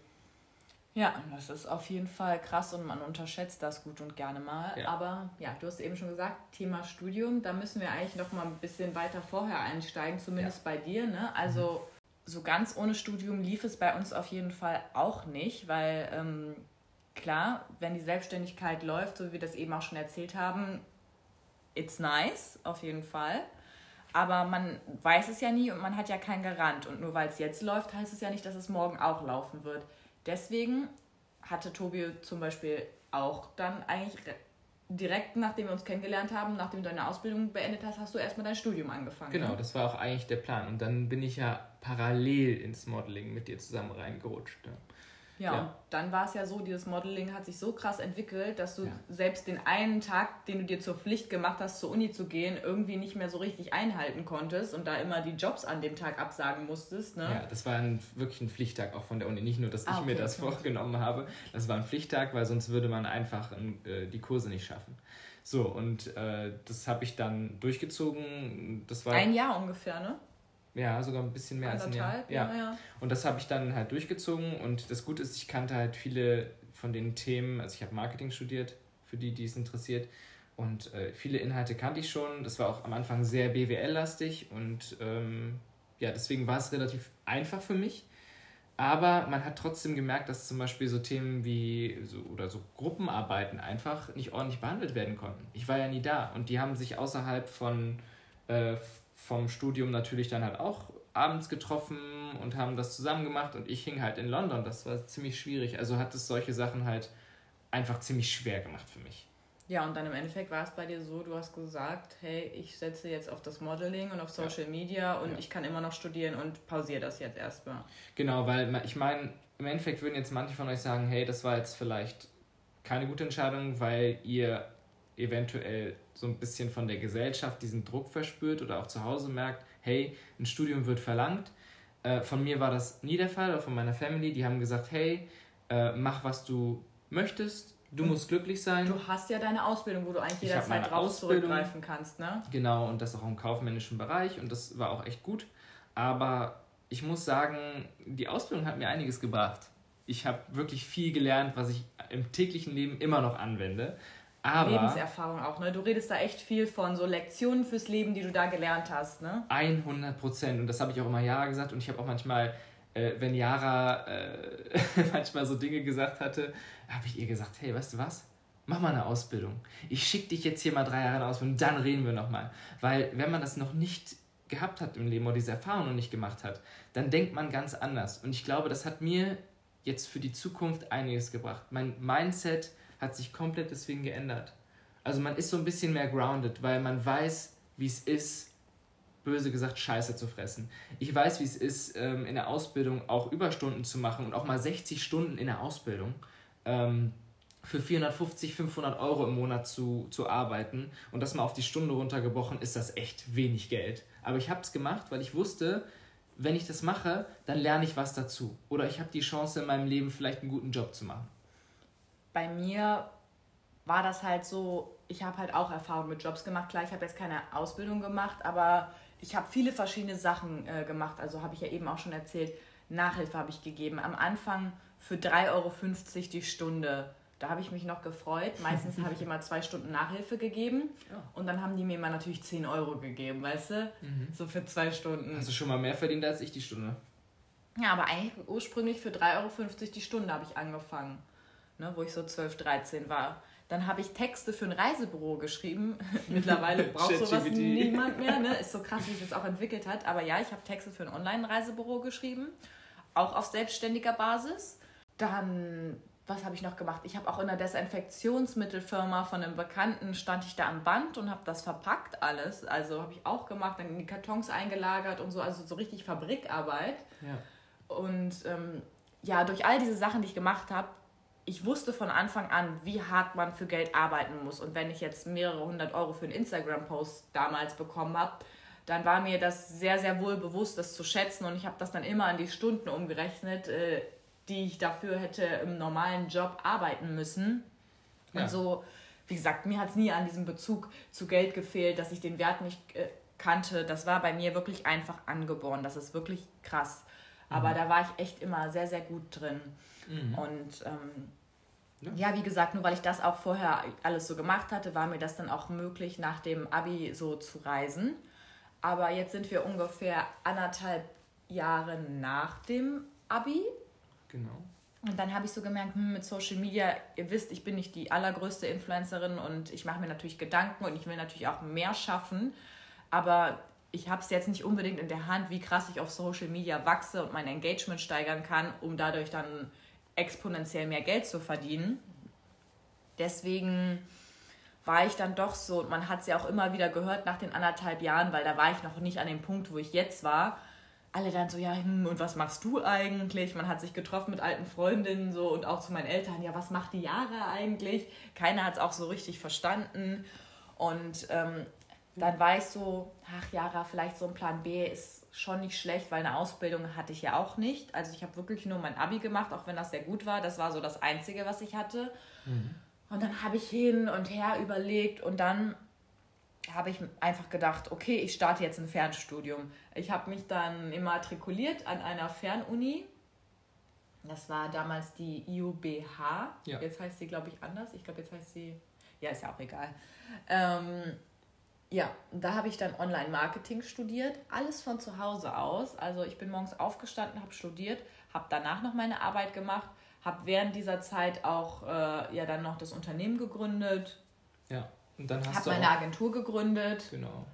A: Ja, das ist auf jeden Fall krass und man unterschätzt das gut und gerne mal. Ja. Aber ja, du hast eben schon gesagt, Thema Studium, da müssen wir eigentlich noch mal ein bisschen weiter vorher einsteigen, zumindest ja. bei dir. Ne? Also mhm. so ganz ohne Studium lief es bei uns auf jeden Fall auch nicht, weil ähm, klar, wenn die Selbstständigkeit läuft, so wie wir das eben auch schon erzählt haben, it's nice, auf jeden Fall. Aber man weiß es ja nie und man hat ja keinen Garant. Und nur weil es jetzt läuft, heißt es ja nicht, dass es morgen auch laufen wird. Deswegen hatte Tobi zum Beispiel auch dann eigentlich direkt nachdem wir uns kennengelernt haben, nachdem du deine Ausbildung beendet hast, hast du erstmal dein Studium angefangen.
B: Genau, ne? das war auch eigentlich der Plan. Und dann bin ich ja parallel ins Modeling mit dir zusammen reingerutscht. Ja.
A: Ja, ja. und dann war es ja so, dieses Modeling hat sich so krass entwickelt, dass du ja. selbst den einen Tag, den du dir zur Pflicht gemacht hast, zur Uni zu gehen, irgendwie nicht mehr so richtig einhalten konntest und da immer die Jobs an dem Tag absagen musstest. Ne?
B: Ja, das war ein, wirklich ein Pflichttag auch von der Uni. Nicht nur, dass ah, ich okay, mir das okay. vorgenommen habe, das war ein Pflichttag, weil sonst würde man einfach äh, die Kurse nicht schaffen. So, und äh, das habe ich dann durchgezogen. Das war
A: ein Jahr ungefähr, ne?
B: Ja, sogar ein bisschen mehr als ein Jahr. Ja. ja. Und das habe ich dann halt durchgezogen und das Gute ist, ich kannte halt viele von den Themen, also ich habe Marketing studiert, für die, die es interessiert. Und äh, viele Inhalte kannte ich schon. Das war auch am Anfang sehr BWL-lastig und ähm, ja, deswegen war es relativ einfach für mich. Aber man hat trotzdem gemerkt, dass zum Beispiel so Themen wie so, oder so Gruppenarbeiten einfach nicht ordentlich behandelt werden konnten. Ich war ja nie da und die haben sich außerhalb von, äh, vom Studium natürlich dann halt auch abends getroffen und haben das zusammen gemacht und ich hing halt in London. Das war ziemlich schwierig. Also hat es solche Sachen halt einfach ziemlich schwer gemacht für mich.
A: Ja, und dann im Endeffekt war es bei dir so, du hast gesagt, hey, ich setze jetzt auf das Modeling und auf Social ja. Media und ja. ich kann immer noch studieren und pausiere das jetzt erstmal.
B: Genau, weil ich meine, im Endeffekt würden jetzt manche von euch sagen, hey, das war jetzt vielleicht keine gute Entscheidung, weil ihr eventuell so ein bisschen von der Gesellschaft diesen Druck verspürt oder auch zu Hause merkt, hey, ein Studium wird verlangt. Äh, von mir war das nie der Fall, oder von meiner Family. Die haben gesagt, hey, äh, mach was du möchtest, du und musst glücklich sein.
A: Du hast ja deine Ausbildung, wo du eigentlich jederzeit drauf zurückgreifen kannst, ne?
B: Genau, und das auch im kaufmännischen Bereich und das war auch echt gut. Aber ich muss sagen, die Ausbildung hat mir einiges gebracht. Ich habe wirklich viel gelernt, was ich im täglichen Leben immer noch anwende.
A: Aber Lebenserfahrung auch, ne? Du redest da echt viel von so Lektionen fürs Leben, die du da gelernt hast, ne?
B: 100 Prozent. Und das habe ich auch immer Jahre gesagt. Und ich habe auch manchmal, äh, wenn Jara äh, [laughs] manchmal so Dinge gesagt hatte, habe ich ihr gesagt, hey, weißt du was? Mach mal eine Ausbildung. Ich schicke dich jetzt hier mal drei Jahre in Ausbildung, dann reden wir nochmal. Weil wenn man das noch nicht gehabt hat im Leben oder diese Erfahrung noch nicht gemacht hat, dann denkt man ganz anders. Und ich glaube, das hat mir jetzt für die Zukunft einiges gebracht. Mein Mindset hat sich komplett deswegen geändert. Also man ist so ein bisschen mehr grounded, weil man weiß, wie es ist, böse gesagt, Scheiße zu fressen. Ich weiß, wie es ist, ähm, in der Ausbildung auch Überstunden zu machen und auch mal 60 Stunden in der Ausbildung ähm, für 450, 500 Euro im Monat zu, zu arbeiten und das mal auf die Stunde runtergebrochen, ist das echt wenig Geld. Aber ich habe es gemacht, weil ich wusste, wenn ich das mache, dann lerne ich was dazu. Oder ich habe die Chance in meinem Leben vielleicht einen guten Job zu machen
A: bei mir war das halt so, ich habe halt auch Erfahrung mit Jobs gemacht. Klar, ich habe jetzt keine Ausbildung gemacht, aber ich habe viele verschiedene Sachen äh, gemacht. Also habe ich ja eben auch schon erzählt, Nachhilfe habe ich gegeben. Am Anfang für 3,50 Euro die Stunde Da habe ich mich noch gefreut. Meistens habe ich immer zwei Stunden Nachhilfe gegeben. Ja. Und dann haben die mir immer natürlich 10 Euro gegeben, weißt du? Mhm. So für zwei Stunden.
B: Hast du schon mal mehr verdient als ich die Stunde?
A: Ja, aber eigentlich ursprünglich für 3,50 Euro die Stunde habe ich angefangen. Ne, wo ich so 12, 13 war. Dann habe ich Texte für ein Reisebüro geschrieben. [laughs] Mittlerweile [laughs] braucht sowas niemand mehr. Ne? [laughs] Ist so krass, wie sich das auch entwickelt hat. Aber ja, ich habe Texte für ein Online-Reisebüro geschrieben. Auch auf selbstständiger Basis. Dann, was habe ich noch gemacht? Ich habe auch in einer Desinfektionsmittelfirma von einem Bekannten, stand ich da am Band und habe das verpackt alles. Also habe ich auch gemacht, dann in die Kartons eingelagert und so. Also so richtig Fabrikarbeit. Ja. Und ähm, ja, durch all diese Sachen, die ich gemacht habe, ich wusste von Anfang an, wie hart man für Geld arbeiten muss. Und wenn ich jetzt mehrere hundert Euro für einen Instagram-Post damals bekommen habe, dann war mir das sehr, sehr wohl bewusst, das zu schätzen. Und ich habe das dann immer an die Stunden umgerechnet, äh, die ich dafür hätte im normalen Job arbeiten müssen. Ja. Und so, wie gesagt, mir hat es nie an diesem Bezug zu Geld gefehlt, dass ich den Wert nicht äh, kannte. Das war bei mir wirklich einfach angeboren. Das ist wirklich krass. Aber mhm. da war ich echt immer sehr, sehr gut drin. Mhm. Und ähm, ja. ja. wie gesagt, nur weil ich das auch vorher alles so gemacht hatte, war mir das dann auch möglich, nach dem Abi so zu reisen. Aber jetzt sind wir ungefähr anderthalb Jahre nach dem Abi. Genau. Und dann habe ich so gemerkt, hm, mit Social Media, ihr wisst, ich bin nicht die allergrößte Influencerin und ich mache mir natürlich Gedanken und ich will natürlich auch mehr schaffen. Aber ich habe es jetzt nicht unbedingt in der Hand, wie krass ich auf Social Media wachse und mein Engagement steigern kann, um dadurch dann exponentiell mehr Geld zu verdienen. Deswegen war ich dann doch so, man hat es ja auch immer wieder gehört nach den anderthalb Jahren, weil da war ich noch nicht an dem Punkt, wo ich jetzt war. Alle dann so, ja, hm, und was machst du eigentlich? Man hat sich getroffen mit alten Freundinnen so und auch zu meinen Eltern, ja, was macht die Jahre eigentlich? Keiner hat es auch so richtig verstanden. Und ähm, dann war ich so, ach Jara, vielleicht so ein Plan B ist schon nicht schlecht, weil eine Ausbildung hatte ich ja auch nicht. Also ich habe wirklich nur mein Abi gemacht, auch wenn das sehr gut war. Das war so das Einzige, was ich hatte. Mhm. Und dann habe ich hin und her überlegt und dann habe ich einfach gedacht, okay, ich starte jetzt ein Fernstudium. Ich habe mich dann immatrikuliert an einer Fernuni. Das war damals die IUBH. Ja. Jetzt heißt sie, glaube ich, anders. Ich glaube, jetzt heißt sie, ja, ist ja auch egal. Ähm, ja, da habe ich dann Online-Marketing studiert, alles von zu Hause aus. Also ich bin morgens aufgestanden, habe studiert, habe danach noch meine Arbeit gemacht, habe während dieser Zeit auch äh, ja dann noch das Unternehmen gegründet. Ja, und dann hast habe du meine Agentur gegründet. Genau.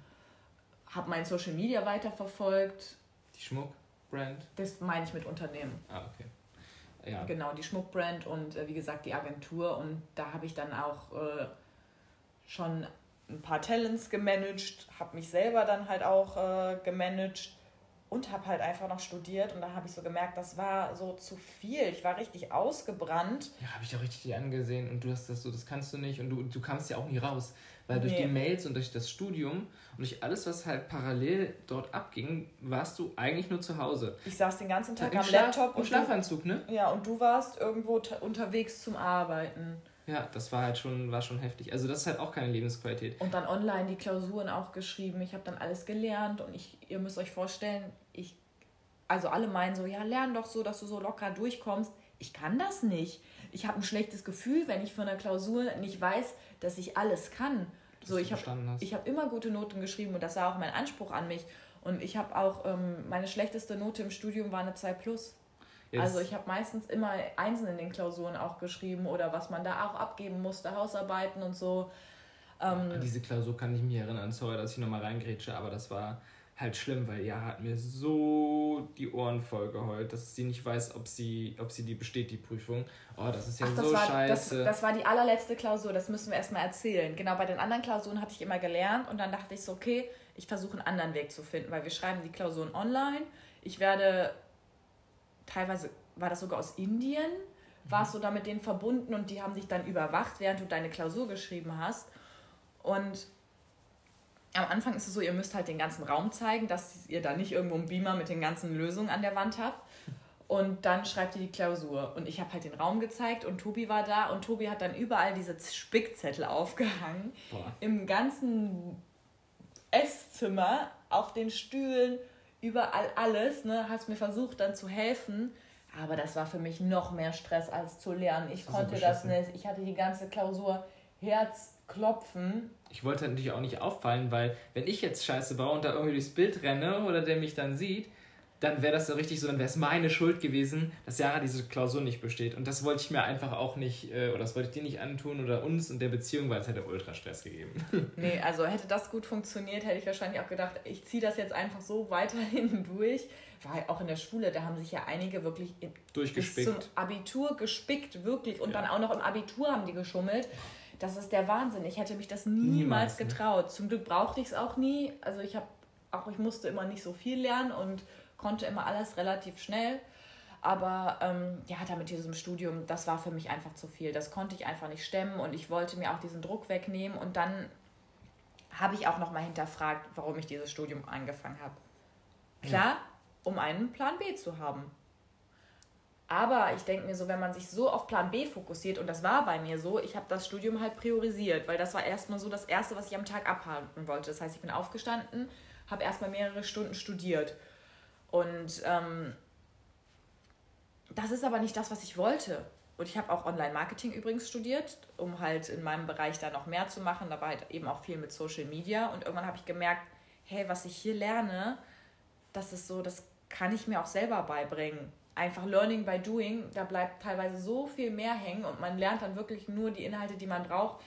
A: Habe mein Social Media weiterverfolgt.
B: Die Schmuckbrand?
A: Das meine ich mit Unternehmen.
B: Ah, okay. Ja.
A: Genau, die Schmuckbrand und äh, wie gesagt die Agentur. Und da habe ich dann auch äh, schon ein paar Talents gemanagt, habe mich selber dann halt auch äh, gemanagt und habe halt einfach noch studiert und da habe ich so gemerkt, das war so zu viel. Ich war richtig ausgebrannt.
B: Ja, habe ich auch richtig angesehen und du hast das so, das kannst du nicht und du, du kamst ja auch nie raus, weil nee. durch die Mails und durch das Studium und durch alles, was halt parallel dort abging, warst du eigentlich nur zu Hause.
A: Ich saß den ganzen Tag
B: Im am Schlaf Laptop und Schlafanzug, ne?
A: Ja, und du warst irgendwo unterwegs zum Arbeiten.
B: Ja, das war halt schon, war schon heftig. Also das ist halt auch keine Lebensqualität.
A: Und dann online die Klausuren auch geschrieben. Ich habe dann alles gelernt und ich, ihr müsst euch vorstellen, ich, also alle meinen so, ja, lern doch so, dass du so locker durchkommst. Ich kann das nicht. Ich habe ein schlechtes Gefühl, wenn ich von der Klausur nicht weiß, dass ich alles kann. Dass so, ich habe hab immer gute Noten geschrieben und das war auch mein Anspruch an mich. Und ich habe auch, ähm, meine schlechteste Note im Studium war eine 2 plus. Yes. Also ich habe meistens immer Einsen in den Klausuren auch geschrieben oder was man da auch abgeben musste, Hausarbeiten und so.
B: Ähm, An diese Klausur kann ich mich erinnern, sorry, dass ich nochmal reingrätsche, aber das war halt schlimm, weil ja hat mir so die Ohren voll geheult, dass sie nicht weiß, ob sie, ob sie die besteht, die Prüfung. Oh, das ist ja Ach, so
A: war, scheiße. Das, das, war die allerletzte Klausur, das müssen wir erstmal erzählen. Genau, bei den anderen Klausuren hatte ich immer gelernt und dann dachte ich so, okay, ich versuche einen anderen Weg zu finden, weil wir schreiben die Klausuren online. Ich werde teilweise war das sogar aus Indien, warst du da mit denen verbunden und die haben sich dann überwacht, während du deine Klausur geschrieben hast. Und am Anfang ist es so, ihr müsst halt den ganzen Raum zeigen, dass ihr da nicht irgendwo einen Beamer mit den ganzen Lösungen an der Wand habt. Und dann schreibt ihr die Klausur. Und ich habe halt den Raum gezeigt und Tobi war da und Tobi hat dann überall diese Spickzettel aufgehangen. Boah. Im ganzen Esszimmer, auf den Stühlen, überall alles, ne, hast mir versucht dann zu helfen, Aber das war für mich noch mehr Stress als zu lernen. Ich das konnte das nicht. Ich hatte die ganze Klausur Herzklopfen.
B: Ich wollte natürlich auch nicht auffallen, weil wenn ich jetzt Scheiße baue und da irgendwie durchs Bild renne oder der mich dann sieht, dann wäre das so richtig so, dann wäre es meine Schuld gewesen, dass Sarah diese Klausur nicht besteht. Und das wollte ich mir einfach auch nicht, äh, oder das wollte ich dir nicht antun oder uns und der Beziehung, weil es hätte Ultrastress gegeben. [laughs]
A: nee, also hätte das gut funktioniert, hätte ich wahrscheinlich auch gedacht, ich ziehe das jetzt einfach so weiterhin [laughs] durch. War auch in der Schule, da haben sich ja einige wirklich bis zum Abitur gespickt, wirklich. Und ja. dann auch noch im Abitur haben die geschummelt. Das ist der Wahnsinn. Ich hätte mich das niemals, niemals ne? getraut. Zum Glück brauchte ich es auch nie. Also ich habe auch, ich musste immer nicht so viel lernen und konnte immer alles relativ schnell. Aber ähm, ja, da mit diesem Studium, das war für mich einfach zu viel. Das konnte ich einfach nicht stemmen und ich wollte mir auch diesen Druck wegnehmen. Und dann habe ich auch nochmal hinterfragt, warum ich dieses Studium angefangen habe. Klar, ja. um einen Plan B zu haben. Aber ich denke mir so, wenn man sich so auf Plan B fokussiert, und das war bei mir so, ich habe das Studium halt priorisiert, weil das war erstmal so das Erste, was ich am Tag abhalten wollte. Das heißt, ich bin aufgestanden, habe erstmal mehrere Stunden studiert und ähm, das ist aber nicht das, was ich wollte. Und ich habe auch Online-Marketing übrigens studiert, um halt in meinem Bereich da noch mehr zu machen. Da war halt eben auch viel mit Social Media. Und irgendwann habe ich gemerkt, hey, was ich hier lerne, das ist so, das kann ich mir auch selber beibringen. Einfach Learning by Doing, da bleibt teilweise so viel mehr hängen und man lernt dann wirklich nur die Inhalte, die man braucht.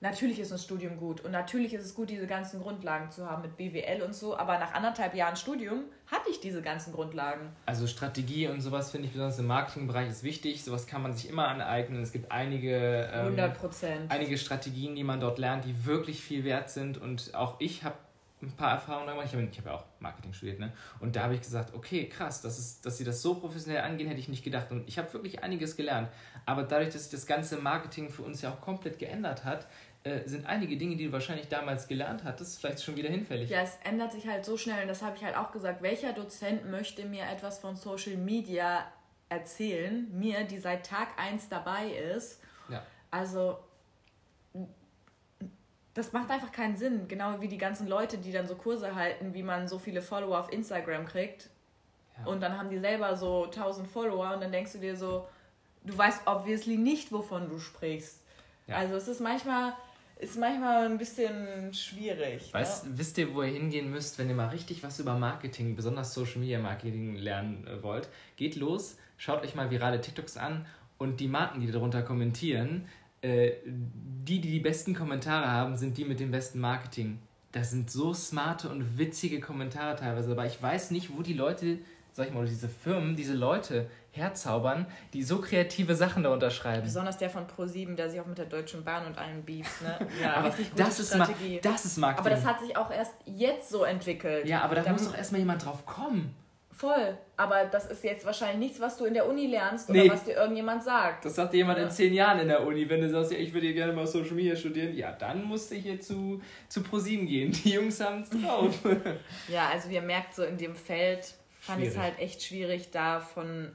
A: Natürlich ist ein Studium gut und natürlich ist es gut, diese ganzen Grundlagen zu haben mit BWL und so, aber nach anderthalb Jahren Studium hatte ich diese ganzen Grundlagen.
B: Also Strategie und sowas finde ich besonders im Marketingbereich ist wichtig. Sowas kann man sich immer aneignen. Es gibt einige, ähm, 100%. einige Strategien, die man dort lernt, die wirklich viel wert sind und auch ich habe ein paar Erfahrungen gemacht. Ich habe hab ja auch Marketing studiert, ne? Und da habe ich gesagt, okay, krass, das ist, dass sie das so professionell angehen, hätte ich nicht gedacht. Und ich habe wirklich einiges gelernt. Aber dadurch, dass sich das ganze Marketing für uns ja auch komplett geändert hat, äh, sind einige Dinge, die du wahrscheinlich damals gelernt hattest, vielleicht schon wieder hinfällig.
A: Ja, es ändert sich halt so schnell und das habe ich halt auch gesagt. Welcher Dozent möchte mir etwas von Social Media erzählen? Mir, die seit Tag 1 dabei ist. Ja. Also, das macht einfach keinen Sinn. Genau wie die ganzen Leute, die dann so Kurse halten, wie man so viele Follower auf Instagram kriegt. Ja. Und dann haben die selber so 1000 Follower und dann denkst du dir so, du weißt obviously nicht, wovon du sprichst. Ja. Also es ist manchmal ist manchmal ein bisschen schwierig.
B: Weißt, ne? Wisst ihr, wo ihr hingehen müsst, wenn ihr mal richtig was über Marketing, besonders Social Media Marketing lernen äh, wollt? Geht los, schaut euch mal virale TikToks an und die Marken, die darunter kommentieren, äh, die, die die besten Kommentare haben, sind die mit dem besten Marketing. Das sind so smarte und witzige Kommentare teilweise, aber ich weiß nicht, wo die Leute, sag ich mal, diese Firmen, diese Leute herzaubern, die so kreative Sachen da unterschreiben.
A: Besonders der von Pro7, der sich auch mit der Deutschen Bahn und allen beeft. Ne? [laughs] Ja,
B: aber richtig gute das ist Strategie. das ist Marketing.
A: Aber das hat sich auch erst jetzt so entwickelt.
B: Ja, aber da, da muss doch erstmal jemand drauf kommen.
A: Voll. Aber das ist jetzt wahrscheinlich nichts, was du in der Uni lernst oder nee. was dir irgendjemand sagt.
B: Das sagt dir jemand ja. in zehn Jahren in der Uni. Wenn du sagst, ja, ich würde gerne mal Social Media studieren, ja, dann musst du hier zu, zu ProSieben gehen. Die Jungs haben es [laughs] drauf.
A: ja, also ihr merkt so in dem Feld, fand ich es halt echt schwierig, da von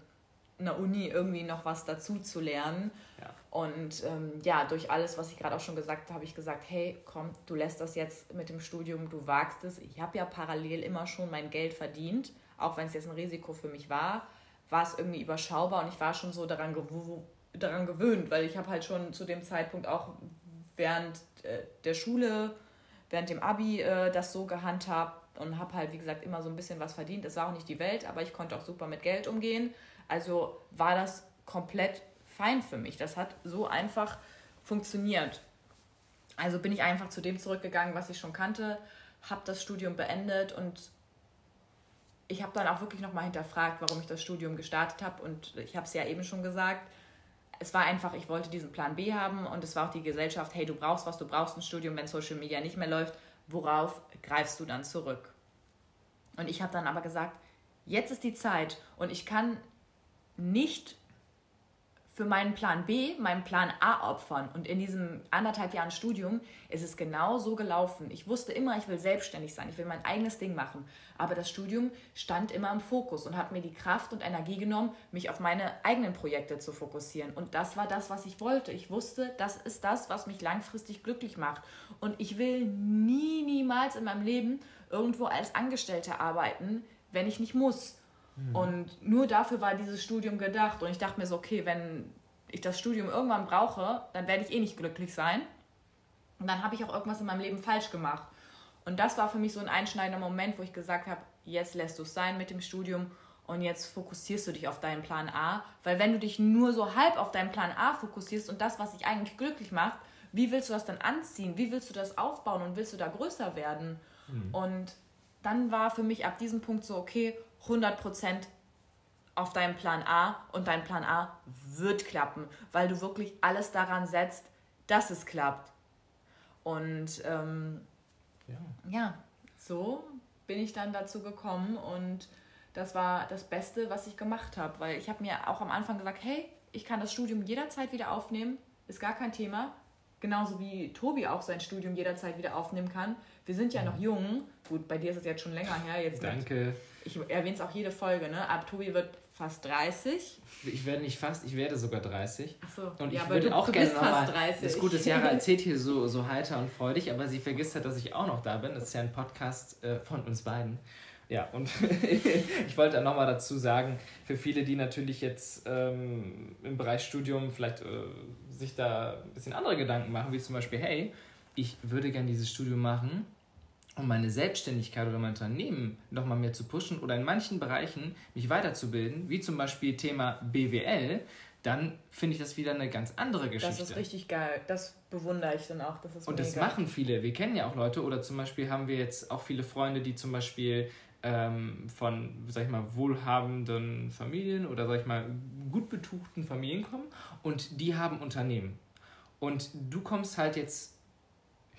A: einer Uni irgendwie noch was dazu zu lernen. Ja. Und ähm, ja, durch alles, was ich gerade auch schon gesagt habe, habe ich gesagt, hey, komm, du lässt das jetzt mit dem Studium, du wagst es. Ich habe ja parallel immer schon mein Geld verdient, auch wenn es jetzt ein Risiko für mich war, war es irgendwie überschaubar und ich war schon so daran, gew daran gewöhnt, weil ich habe halt schon zu dem Zeitpunkt auch während äh, der Schule, während dem Abi äh, das so gehandhabt und habe halt, wie gesagt, immer so ein bisschen was verdient. Es war auch nicht die Welt, aber ich konnte auch super mit Geld umgehen. Also war das komplett fein für mich. Das hat so einfach funktioniert. Also bin ich einfach zu dem zurückgegangen, was ich schon kannte, habe das Studium beendet und ich habe dann auch wirklich nochmal hinterfragt, warum ich das Studium gestartet habe. Und ich habe es ja eben schon gesagt, es war einfach, ich wollte diesen Plan B haben und es war auch die Gesellschaft, hey, du brauchst was, du brauchst ein Studium, wenn Social Media nicht mehr läuft, worauf greifst du dann zurück? Und ich habe dann aber gesagt, jetzt ist die Zeit und ich kann nicht für meinen Plan B, meinen Plan A opfern. Und in diesem anderthalb Jahren Studium ist es genau so gelaufen. Ich wusste immer, ich will selbstständig sein, ich will mein eigenes Ding machen. Aber das Studium stand immer im Fokus und hat mir die Kraft und Energie genommen, mich auf meine eigenen Projekte zu fokussieren. Und das war das, was ich wollte. Ich wusste, das ist das, was mich langfristig glücklich macht. Und ich will nie, niemals in meinem Leben irgendwo als Angestellte arbeiten, wenn ich nicht muss. Mhm. Und nur dafür war dieses Studium gedacht. Und ich dachte mir so, okay, wenn ich das Studium irgendwann brauche, dann werde ich eh nicht glücklich sein. Und dann habe ich auch irgendwas in meinem Leben falsch gemacht. Und das war für mich so ein einschneidender Moment, wo ich gesagt habe, jetzt lässt du es sein mit dem Studium und jetzt fokussierst du dich auf deinen Plan A. Weil wenn du dich nur so halb auf deinen Plan A fokussierst und das, was dich eigentlich glücklich macht, wie willst du das dann anziehen? Wie willst du das aufbauen und willst du da größer werden? Mhm. Und dann war für mich ab diesem Punkt so, okay, 100% auf deinen Plan A und dein Plan A wird klappen, weil du wirklich alles daran setzt, dass es klappt. Und ähm, ja. ja, so bin ich dann dazu gekommen und das war das Beste, was ich gemacht habe, weil ich habe mir auch am Anfang gesagt, hey, ich kann das Studium jederzeit wieder aufnehmen, ist gar kein Thema. Genauso wie Tobi auch sein Studium jederzeit wieder aufnehmen kann. Wir sind ja noch jung. Gut, bei dir ist es jetzt schon länger her. Jetzt Danke. Mit, ich erwähne es auch jede Folge, ne? Aber Tobi wird fast 30.
B: Ich werde nicht fast, ich werde sogar 30. Ach so. Und ja, ich würde du, auch du gerne nochmal das gute Jahre [laughs] erzählt hier so, so heiter und freudig, aber sie vergisst halt, dass ich auch noch da bin. Das ist ja ein Podcast äh, von uns beiden. Ja, und [laughs] ich wollte nochmal dazu sagen, für viele, die natürlich jetzt ähm, im Bereich Studium vielleicht äh, sich da ein bisschen andere Gedanken machen, wie zum Beispiel, hey, ich würde gerne dieses Studium machen, um meine Selbstständigkeit oder mein Unternehmen nochmal mehr zu pushen oder in manchen Bereichen mich weiterzubilden, wie zum Beispiel Thema BWL, dann finde ich das wieder eine ganz andere Geschichte.
A: Das ist richtig geil. Das bewundere ich dann auch. Das ist
B: und mega. das machen viele. Wir kennen ja auch Leute oder zum Beispiel haben wir jetzt auch viele Freunde, die zum Beispiel ähm, von, sag ich mal, wohlhabenden Familien oder, sag ich mal, gut betuchten Familien kommen und die haben Unternehmen. Und du kommst halt jetzt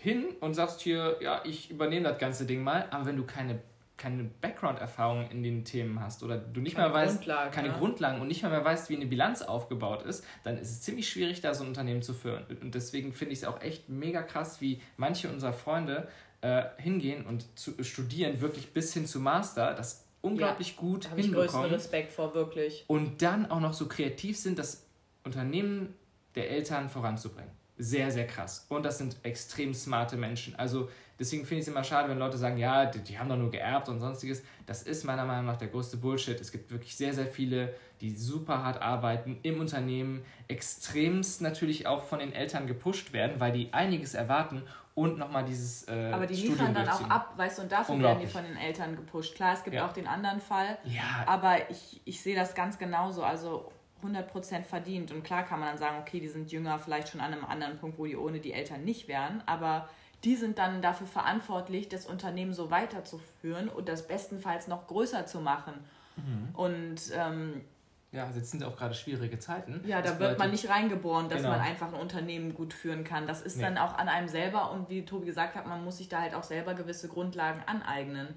B: hin und sagst hier, ja, ich übernehme das ganze Ding mal, aber wenn du keine keine Background-Erfahrung in den Themen hast oder du nicht keine mehr weißt, Grundlagen, keine ja. Grundlagen und nicht mehr, mehr weißt, wie eine Bilanz aufgebaut ist, dann ist es ziemlich schwierig, da so ein Unternehmen zu führen. Und deswegen finde ich es auch echt mega krass, wie manche unserer Freunde äh, hingehen und zu studieren, wirklich bis hin zu Master, das unglaublich ja, gut
A: habe hinbekommen. Ich größten Respekt vor, wirklich.
B: Und dann auch noch so kreativ sind, das Unternehmen der Eltern voranzubringen. Sehr, sehr krass. Und das sind extrem smarte Menschen. Also deswegen finde ich es immer schade, wenn Leute sagen, ja, die, die, haben doch nur geerbt und sonstiges. Das ist meiner Meinung nach der größte Bullshit. Es gibt wirklich sehr, sehr viele, die super hart arbeiten im Unternehmen, extremst natürlich auch von den Eltern gepusht werden, weil die einiges erwarten und nochmal dieses. Äh,
A: aber die liefern dann auch ab, weißt du, und dafür werden die von den Eltern gepusht. Klar, es gibt ja. auch den anderen Fall, ja. aber ich, ich sehe das ganz genauso. Also 100% verdient. Und klar kann man dann sagen, okay, die sind jünger, vielleicht schon an einem anderen Punkt, wo die ohne die Eltern nicht wären, aber die sind dann dafür verantwortlich, das Unternehmen so weiterzuführen und das bestenfalls noch größer zu machen. Mhm. Und ähm,
B: ja, jetzt sind auch gerade schwierige Zeiten.
A: Ja, da wird man nicht reingeboren, dass genau. man einfach ein Unternehmen gut führen kann. Das ist nee. dann auch an einem selber und wie Tobi gesagt hat, man muss sich da halt auch selber gewisse Grundlagen aneignen.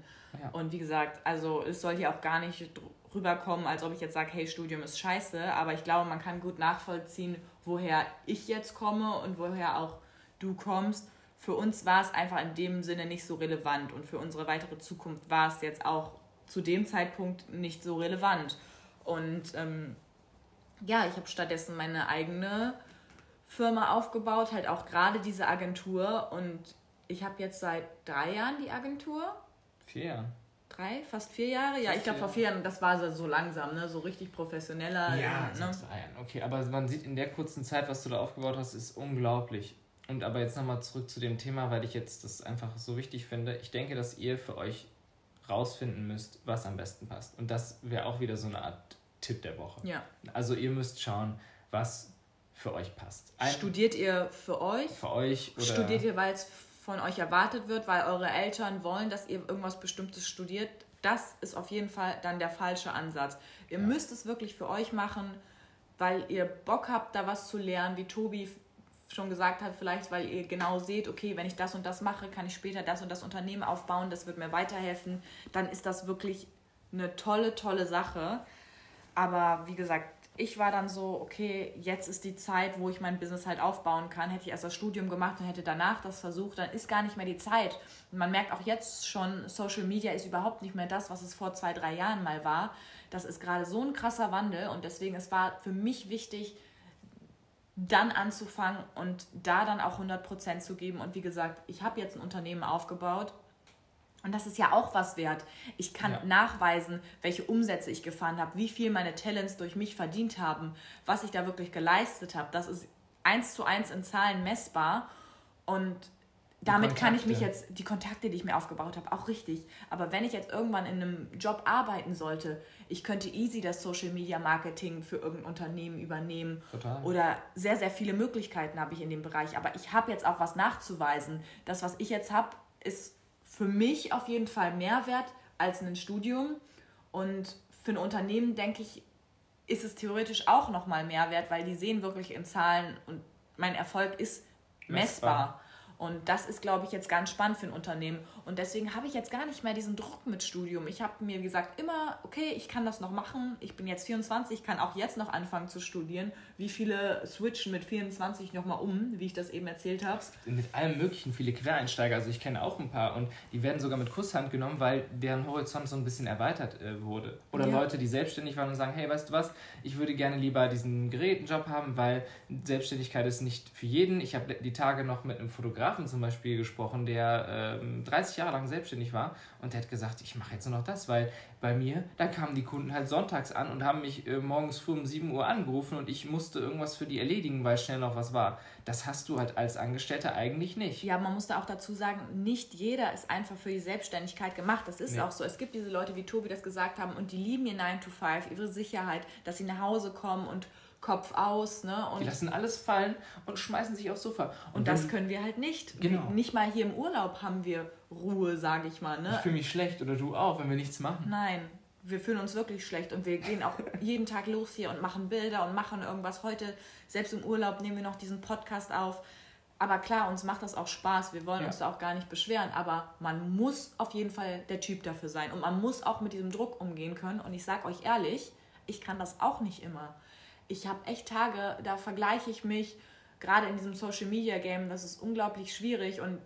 A: Ja. Und wie gesagt, also es soll hier auch gar nicht rüberkommen, als ob ich jetzt sage, hey, Studium ist scheiße, aber ich glaube, man kann gut nachvollziehen, woher ich jetzt komme und woher auch du kommst. Für uns war es einfach in dem Sinne nicht so relevant und für unsere weitere Zukunft war es jetzt auch zu dem Zeitpunkt nicht so relevant. Und ähm, ja, ich habe stattdessen meine eigene Firma aufgebaut, halt auch gerade diese Agentur. Und ich habe jetzt seit drei Jahren die Agentur. Vier Drei, fast vier Jahre? Ja, ich glaube vor vier Jahren, das war so langsam, ne? so richtig professioneller. Ja,
B: ne? okay, aber man sieht in der kurzen Zeit, was du da aufgebaut hast, ist unglaublich. Und aber jetzt nochmal zurück zu dem Thema, weil ich jetzt das einfach so wichtig finde. Ich denke, dass ihr für euch rausfinden müsst, was am besten passt. Und das wäre auch wieder so eine Art Tipp der Woche. Ja. Also ihr müsst schauen, was für euch passt.
A: Ein Studiert ihr für euch?
B: Für euch
A: oder Studiert ihr, weil es von euch erwartet wird, weil eure Eltern wollen, dass ihr irgendwas Bestimmtes studiert? Das ist auf jeden Fall dann der falsche Ansatz. Ihr ja. müsst es wirklich für euch machen, weil ihr Bock habt, da was zu lernen, wie Tobi schon gesagt hat, vielleicht weil ihr genau seht, okay, wenn ich das und das mache, kann ich später das und das Unternehmen aufbauen, das wird mir weiterhelfen, dann ist das wirklich eine tolle, tolle Sache. Aber wie gesagt, ich war dann so, okay, jetzt ist die Zeit, wo ich mein Business halt aufbauen kann. Hätte ich erst das Studium gemacht und hätte danach das versucht, dann ist gar nicht mehr die Zeit. Und man merkt auch jetzt schon, Social Media ist überhaupt nicht mehr das, was es vor zwei, drei Jahren mal war. Das ist gerade so ein krasser Wandel und deswegen, es war für mich wichtig, dann anzufangen und da dann auch 100% zu geben. Und wie gesagt, ich habe jetzt ein Unternehmen aufgebaut Und das ist ja auch was wert. Ich kann ja. nachweisen, welche Umsätze ich gefahren habe, wie viel meine Talents durch mich verdient haben, was ich da wirklich geleistet habe. Das ist eins zu eins in Zahlen messbar. Und damit kann ich mich jetzt, die Kontakte, die ich mir aufgebaut habe, auch richtig. Aber wenn ich jetzt irgendwann in einem Job arbeiten sollte, ich könnte easy das Social Media Marketing für irgendein Unternehmen übernehmen. Total. Oder sehr, sehr viele Möglichkeiten habe ich in dem Bereich. Aber ich habe jetzt auch was nachzuweisen. Das, was ich jetzt habe, ist für mich auf jeden Fall mehr wert als ein Studium. Und für ein Unternehmen, denke ich, ist es theoretisch auch nochmal mehr wert, weil die sehen wirklich in Zahlen und mein Erfolg ist messbar. messbar. Und das ist, glaube ich, jetzt ganz spannend für ein Unternehmen. Und deswegen habe ich jetzt gar nicht mehr diesen Druck mit Studium. Ich habe mir gesagt, immer, okay, ich kann das noch machen. Ich bin jetzt 24, kann auch jetzt noch anfangen zu studieren. Wie viele switchen mit 24 nochmal um, wie ich das eben erzählt habe?
B: Mit allem Möglichen, viele Quereinsteiger. Also ich kenne auch ein paar und die werden sogar mit Kusshand genommen, weil deren Horizont so ein bisschen erweitert äh, wurde. Oder ja. Leute, die selbstständig waren und sagen, hey, weißt du was, ich würde gerne lieber diesen Gerätenjob haben, weil Selbstständigkeit ist nicht für jeden. Ich habe die Tage noch mit einem Fotografen zum Beispiel gesprochen, der ähm, 30 Jahre lang selbstständig war und der hat gesagt, ich mache jetzt nur noch das, weil bei mir, da kamen die Kunden halt sonntags an und haben mich äh, morgens früh um 7 Uhr angerufen und ich musste irgendwas für die erledigen, weil schnell noch was war. Das hast du halt als Angestellter eigentlich nicht.
A: Ja, man muss da auch dazu sagen, nicht jeder ist einfach für die Selbstständigkeit gemacht. Das ist nee. auch so. Es gibt diese Leute, wie Tobi das gesagt haben, und die lieben ihr 9 to 5, ihre Sicherheit, dass sie nach Hause kommen und Kopf aus. Ne?
B: Und die lassen alles fallen und schmeißen sich aufs Sofa.
A: Und, und das können wir halt nicht. Genau. Nicht mal hier im Urlaub haben wir Ruhe, sage ich mal. Ne?
B: Ich fühle mich schlecht oder du auch, wenn wir nichts machen.
A: Nein, wir fühlen uns wirklich schlecht und wir gehen auch [laughs] jeden Tag los hier und machen Bilder und machen irgendwas. Heute, selbst im Urlaub, nehmen wir noch diesen Podcast auf. Aber klar, uns macht das auch Spaß. Wir wollen ja. uns da auch gar nicht beschweren. Aber man muss auf jeden Fall der Typ dafür sein. Und man muss auch mit diesem Druck umgehen können. Und ich sage euch ehrlich, ich kann das auch nicht immer ich habe echt Tage, da vergleiche ich mich, gerade in diesem Social Media Game, das ist unglaublich schwierig und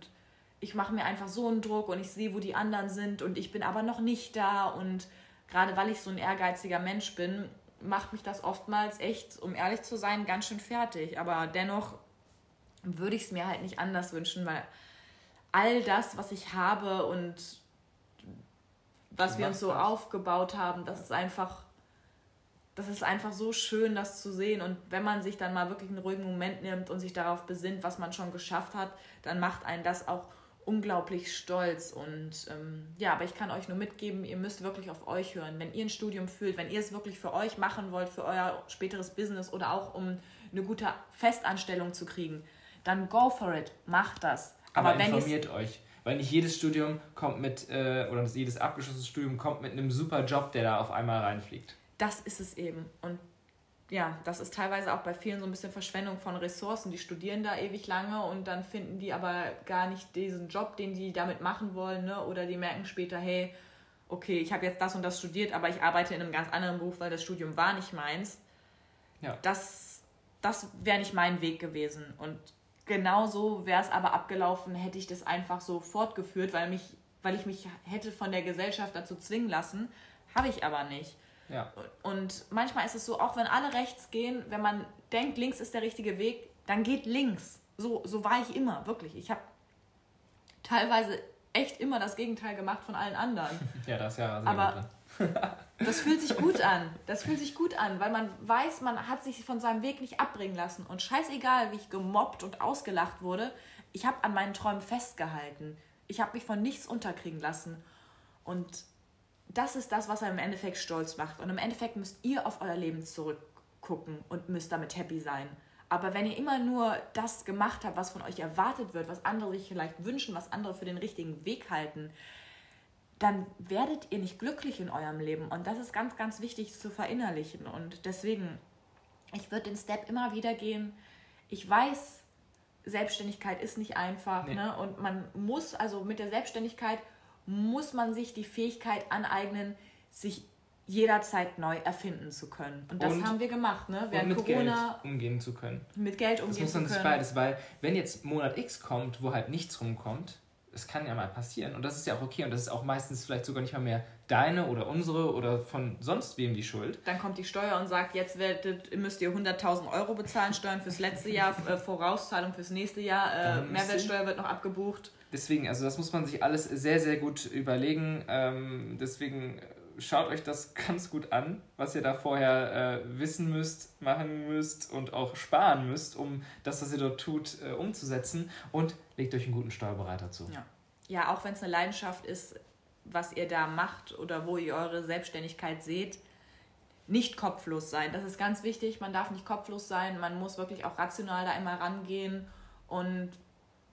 A: ich mache mir einfach so einen Druck und ich sehe, wo die anderen sind und ich bin aber noch nicht da und gerade weil ich so ein ehrgeiziger Mensch bin, macht mich das oftmals echt, um ehrlich zu sein, ganz schön fertig. Aber dennoch würde ich es mir halt nicht anders wünschen, weil all das, was ich habe und was wir uns so aufgebaut haben, das ist einfach das ist einfach so schön, das zu sehen. Und wenn man sich dann mal wirklich einen ruhigen Moment nimmt und sich darauf besinnt, was man schon geschafft hat, dann macht einen das auch unglaublich stolz. Und ähm, ja, aber ich kann euch nur mitgeben, ihr müsst wirklich auf euch hören. Wenn ihr ein Studium fühlt, wenn ihr es wirklich für euch machen wollt, für euer späteres Business oder auch um eine gute Festanstellung zu kriegen, dann go for it, macht das.
B: Aber, aber informiert euch. Weil nicht jedes Studium kommt mit, äh, oder jedes abgeschlossene Studium kommt mit einem super Job, der da auf einmal reinfliegt
A: das ist es eben. Und ja, das ist teilweise auch bei vielen so ein bisschen Verschwendung von Ressourcen. Die studieren da ewig lange und dann finden die aber gar nicht diesen Job, den die damit machen wollen. Ne? Oder die merken später, hey, okay, ich habe jetzt das und das studiert, aber ich arbeite in einem ganz anderen Beruf, weil das Studium war nicht meins. Ja. Das, das wäre nicht mein Weg gewesen. Und genauso wäre es aber abgelaufen, hätte ich das einfach so fortgeführt, weil, mich, weil ich mich hätte von der Gesellschaft dazu zwingen lassen. Habe ich aber nicht. Ja. Und manchmal ist es so, auch wenn alle rechts gehen, wenn man denkt, links ist der richtige Weg, dann geht links. So, so war ich immer, wirklich. Ich habe teilweise echt immer das Gegenteil gemacht von allen anderen. [laughs] Ja, das ist ja sehr Aber [laughs] das fühlt sich gut an. Das fühlt sich gut an, weil man weiß, man hat sich von seinem Weg nicht abbringen lassen. Und scheißegal, wie ich gemobbt und ausgelacht wurde, ich habe an meinen Träumen festgehalten. Ich habe mich von nichts unterkriegen lassen. Und das ist das, was er im Endeffekt stolz macht. Und im Endeffekt müsst ihr auf euer Leben zurückgucken und müsst damit happy sein. Aber wenn ihr immer nur das gemacht habt, was von euch erwartet wird, was andere sich vielleicht wünschen, was andere für den richtigen Weg halten, dann werdet ihr nicht glücklich in eurem Leben. Und das ist ganz, ganz wichtig zu verinnerlichen. Und deswegen, ich würde den Step immer wieder gehen. Ich weiß, Selbstständigkeit ist nicht einfach. Nee. Ne? Und man muss, also mit der Selbstständigkeit muss man sich die Fähigkeit aneignen, sich jederzeit neu erfinden zu können. Und das und, haben wir gemacht, ne?
B: Während mit Corona Geld umgehen zu können.
A: Mit Geld umgehen
B: zu können. Das muss man sich beides, weil wenn jetzt Monat X kommt, wo halt nichts rumkommt, es kann ja mal passieren und das ist ja auch okay und das ist auch meistens vielleicht sogar nicht mal mehr deine oder unsere oder von sonst wem die Schuld.
A: Dann kommt die Steuer und sagt, jetzt werdet, müsst ihr 100.000 Euro bezahlen, Steuern fürs letzte Jahr, äh, Vorauszahlung fürs nächste Jahr, äh, Mehrwertsteuer wird noch abgebucht.
B: Deswegen, also das muss man sich alles sehr, sehr gut überlegen. Ähm, deswegen schaut euch das [laughs] ganz gut an, was ihr da vorher äh, wissen müsst, machen müsst und auch sparen müsst, um das, was ihr dort tut, äh, umzusetzen. Und legt euch einen guten Steuerberater zu.
A: Ja, ja auch wenn es eine Leidenschaft ist, was ihr da macht oder wo ihr eure Selbstständigkeit seht, nicht kopflos sein. Das ist ganz wichtig. Man darf nicht kopflos sein. Man muss wirklich auch rational da immer rangehen. Und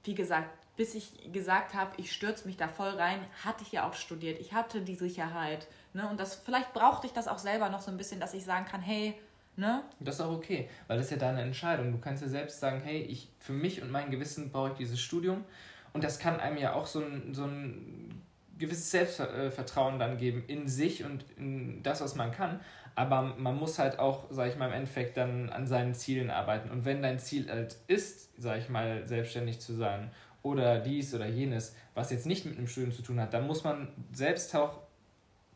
A: wie gesagt, bis ich gesagt habe, ich stürze mich da voll rein, hatte ich ja auch studiert. Ich hatte die Sicherheit. Ne? Und das, vielleicht brauchte ich das auch selber noch so ein bisschen, dass ich sagen kann, hey, ne?
B: Das ist auch okay, weil das ist ja deine Entscheidung. Du kannst ja selbst sagen, hey, ich, für mich und mein Gewissen brauche ich dieses Studium. Und das kann einem ja auch so ein, so ein gewisses Selbstvertrauen dann geben in sich und in das, was man kann. Aber man muss halt auch, sag ich mal, im Endeffekt dann an seinen Zielen arbeiten. Und wenn dein Ziel halt ist, sag ich mal, selbstständig zu sein oder dies oder jenes, was jetzt nicht mit einem Studium zu tun hat, dann muss man selbst auch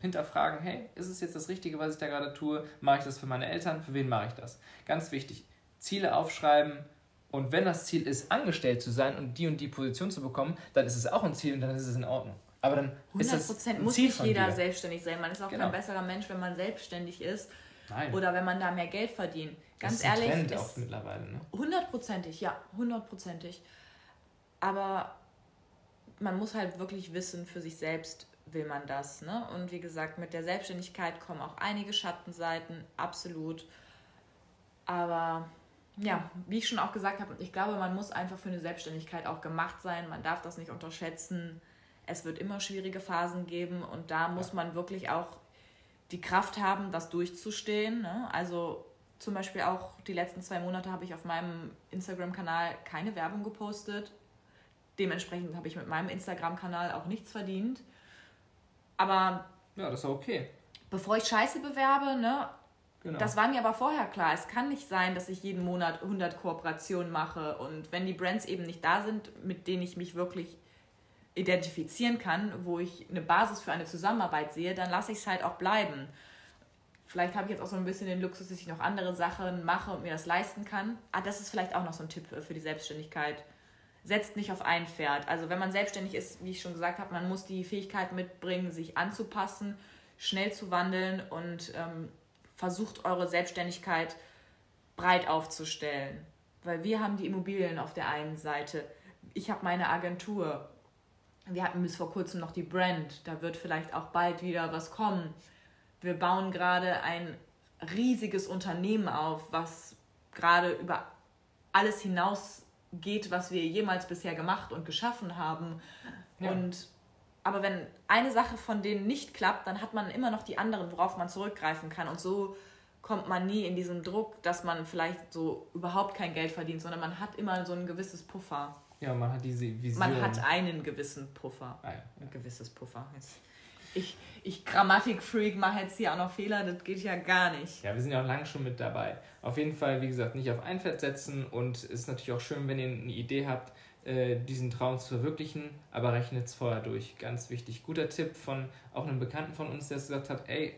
B: hinterfragen, hey, ist es jetzt das Richtige, was ich da gerade tue? Mache ich das für meine Eltern? Für wen mache ich das? Ganz wichtig, Ziele aufschreiben und wenn das Ziel ist, angestellt zu sein und die und die Position zu bekommen, dann ist es auch ein Ziel und dann ist es in Ordnung. Aber dann 100% ist das ein
A: muss Ziel nicht jeder selbstständig sein. Man ist auch genau. kein besserer Mensch, wenn man selbstständig ist Nein. oder wenn man da mehr Geld verdient. Ganz das ist ehrlich, Trend ist auch mittlerweile. Ne? Hundertprozentig, ja, hundertprozentig. Aber man muss halt wirklich wissen für sich selbst, will man das. Ne? Und wie gesagt, mit der Selbstständigkeit kommen auch einige Schattenseiten, absolut. Aber ja, wie ich schon auch gesagt habe, ich glaube, man muss einfach für eine Selbstständigkeit auch gemacht sein. Man darf das nicht unterschätzen. Es wird immer schwierige Phasen geben und da muss man wirklich auch die Kraft haben, das durchzustehen. Ne? Also zum Beispiel auch die letzten zwei Monate habe ich auf meinem Instagram-Kanal keine Werbung gepostet. Dementsprechend habe ich mit meinem Instagram-Kanal auch nichts verdient. Aber.
B: Ja, das ist okay.
A: Bevor ich Scheiße bewerbe, ne? Genau. Das war mir aber vorher klar. Es kann nicht sein, dass ich jeden Monat 100 Kooperationen mache und wenn die Brands eben nicht da sind, mit denen ich mich wirklich identifizieren kann, wo ich eine Basis für eine Zusammenarbeit sehe, dann lasse ich es halt auch bleiben. Vielleicht habe ich jetzt auch so ein bisschen den Luxus, dass ich noch andere Sachen mache und mir das leisten kann. Ah, das ist vielleicht auch noch so ein Tipp für die Selbstständigkeit setzt nicht auf ein Pferd. Also wenn man selbstständig ist, wie ich schon gesagt habe, man muss die Fähigkeit mitbringen, sich anzupassen, schnell zu wandeln und ähm, versucht eure Selbstständigkeit breit aufzustellen. Weil wir haben die Immobilien auf der einen Seite, ich habe meine Agentur, wir hatten bis vor kurzem noch die Brand, da wird vielleicht auch bald wieder was kommen. Wir bauen gerade ein riesiges Unternehmen auf, was gerade über alles hinaus geht, was wir jemals bisher gemacht und geschaffen haben. Ja. Und aber wenn eine Sache von denen nicht klappt, dann hat man immer noch die anderen, worauf man zurückgreifen kann. Und so kommt man nie in diesen Druck, dass man vielleicht so überhaupt kein Geld verdient, sondern man hat immer so ein gewisses Puffer.
B: Ja, man hat diese Vision.
A: Man hat einen gewissen Puffer. Ah, ja. Ein gewisses Puffer. Ich, ich Grammatikfreak mache jetzt hier auch noch Fehler, das geht ja gar nicht.
B: Ja, wir sind ja auch lange schon mit dabei. Auf jeden Fall, wie gesagt, nicht auf Einfett setzen und es ist natürlich auch schön, wenn ihr eine Idee habt, äh, diesen Traum zu verwirklichen, aber rechnet es vorher durch. Ganz wichtig. Guter Tipp von auch einem Bekannten von uns, der gesagt hat, ey,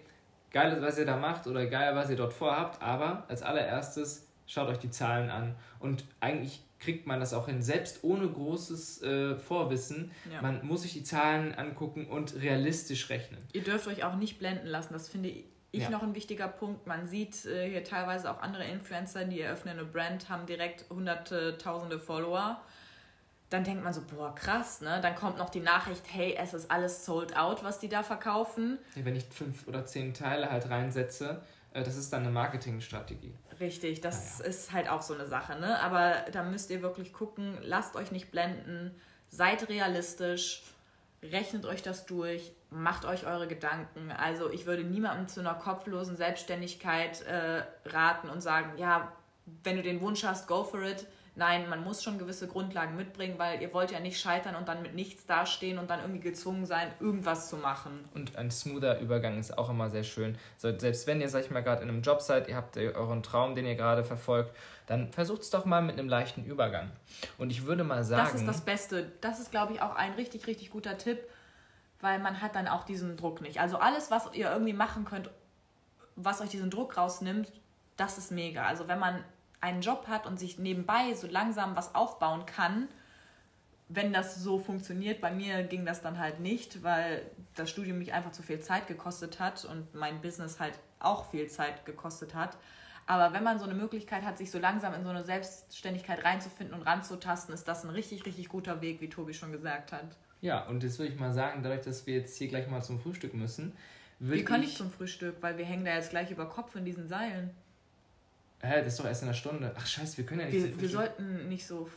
B: geil, was ihr da macht oder geil, was ihr dort vorhabt, aber als allererstes schaut euch die Zahlen an und eigentlich kriegt man das auch hin, selbst ohne großes äh, Vorwissen. Ja. Man muss sich die Zahlen angucken und realistisch rechnen.
A: Ihr dürft euch auch nicht blenden lassen, das finde ich ja. noch ein wichtiger Punkt. Man sieht äh, hier teilweise auch andere Influencer, die eröffnen eine Brand, haben direkt hunderte, tausende Follower. Dann denkt man so, boah, krass, ne? Dann kommt noch die Nachricht, hey, es ist alles sold out, was die da verkaufen.
B: Wenn ich fünf oder zehn Teile halt reinsetze, äh, das ist dann eine Marketingstrategie.
A: Richtig, das naja. ist halt auch so eine Sache, ne? Aber da müsst ihr wirklich gucken, lasst euch nicht blenden, seid realistisch, rechnet euch das durch, macht euch eure Gedanken. Also ich würde niemandem zu einer kopflosen Selbstständigkeit äh, raten und sagen, ja, wenn du den Wunsch hast, go for it. Nein, man muss schon gewisse Grundlagen mitbringen, weil ihr wollt ja nicht scheitern und dann mit nichts dastehen und dann irgendwie gezwungen sein, irgendwas zu machen.
B: Und ein smoother Übergang ist auch immer sehr schön. So, selbst wenn ihr, sag ich mal, gerade in einem Job seid, ihr habt euren Traum, den ihr gerade verfolgt, dann versucht es doch mal mit einem leichten Übergang. Und ich würde mal sagen.
A: Das ist das Beste. Das ist, glaube ich, auch ein richtig, richtig guter Tipp, weil man hat dann auch diesen Druck nicht. Also alles, was ihr irgendwie machen könnt, was euch diesen Druck rausnimmt, das ist mega. Also wenn man einen Job hat und sich nebenbei so langsam was aufbauen kann, wenn das so funktioniert, bei mir ging das dann halt nicht, weil das Studium mich einfach zu viel Zeit gekostet hat und mein Business halt auch viel Zeit gekostet hat. Aber wenn man so eine Möglichkeit hat, sich so langsam in so eine Selbstständigkeit reinzufinden und ranzutasten, ist das ein richtig, richtig guter Weg, wie Tobi schon gesagt hat.
B: Ja, und jetzt würde ich mal sagen, dadurch, dass wir jetzt hier gleich mal zum Frühstück müssen.
A: Wir können nicht zum Frühstück, weil wir hängen da jetzt gleich über Kopf in diesen Seilen.
B: Hä, das ist doch erst in einer Stunde. Ach scheiße, wir können ja nicht
A: Wir, wir sollten nicht so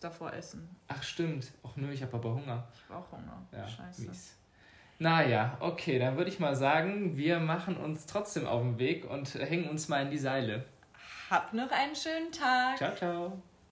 A: davor essen.
B: Ach stimmt. Ach nö, ich habe aber Hunger.
A: Ich habe auch Hunger. Ja, Scheiße.
B: Mies. Naja, okay, dann würde ich mal sagen, wir machen uns trotzdem auf den Weg und hängen uns mal in die Seile.
A: Habt noch einen schönen Tag.
B: Ciao, ciao.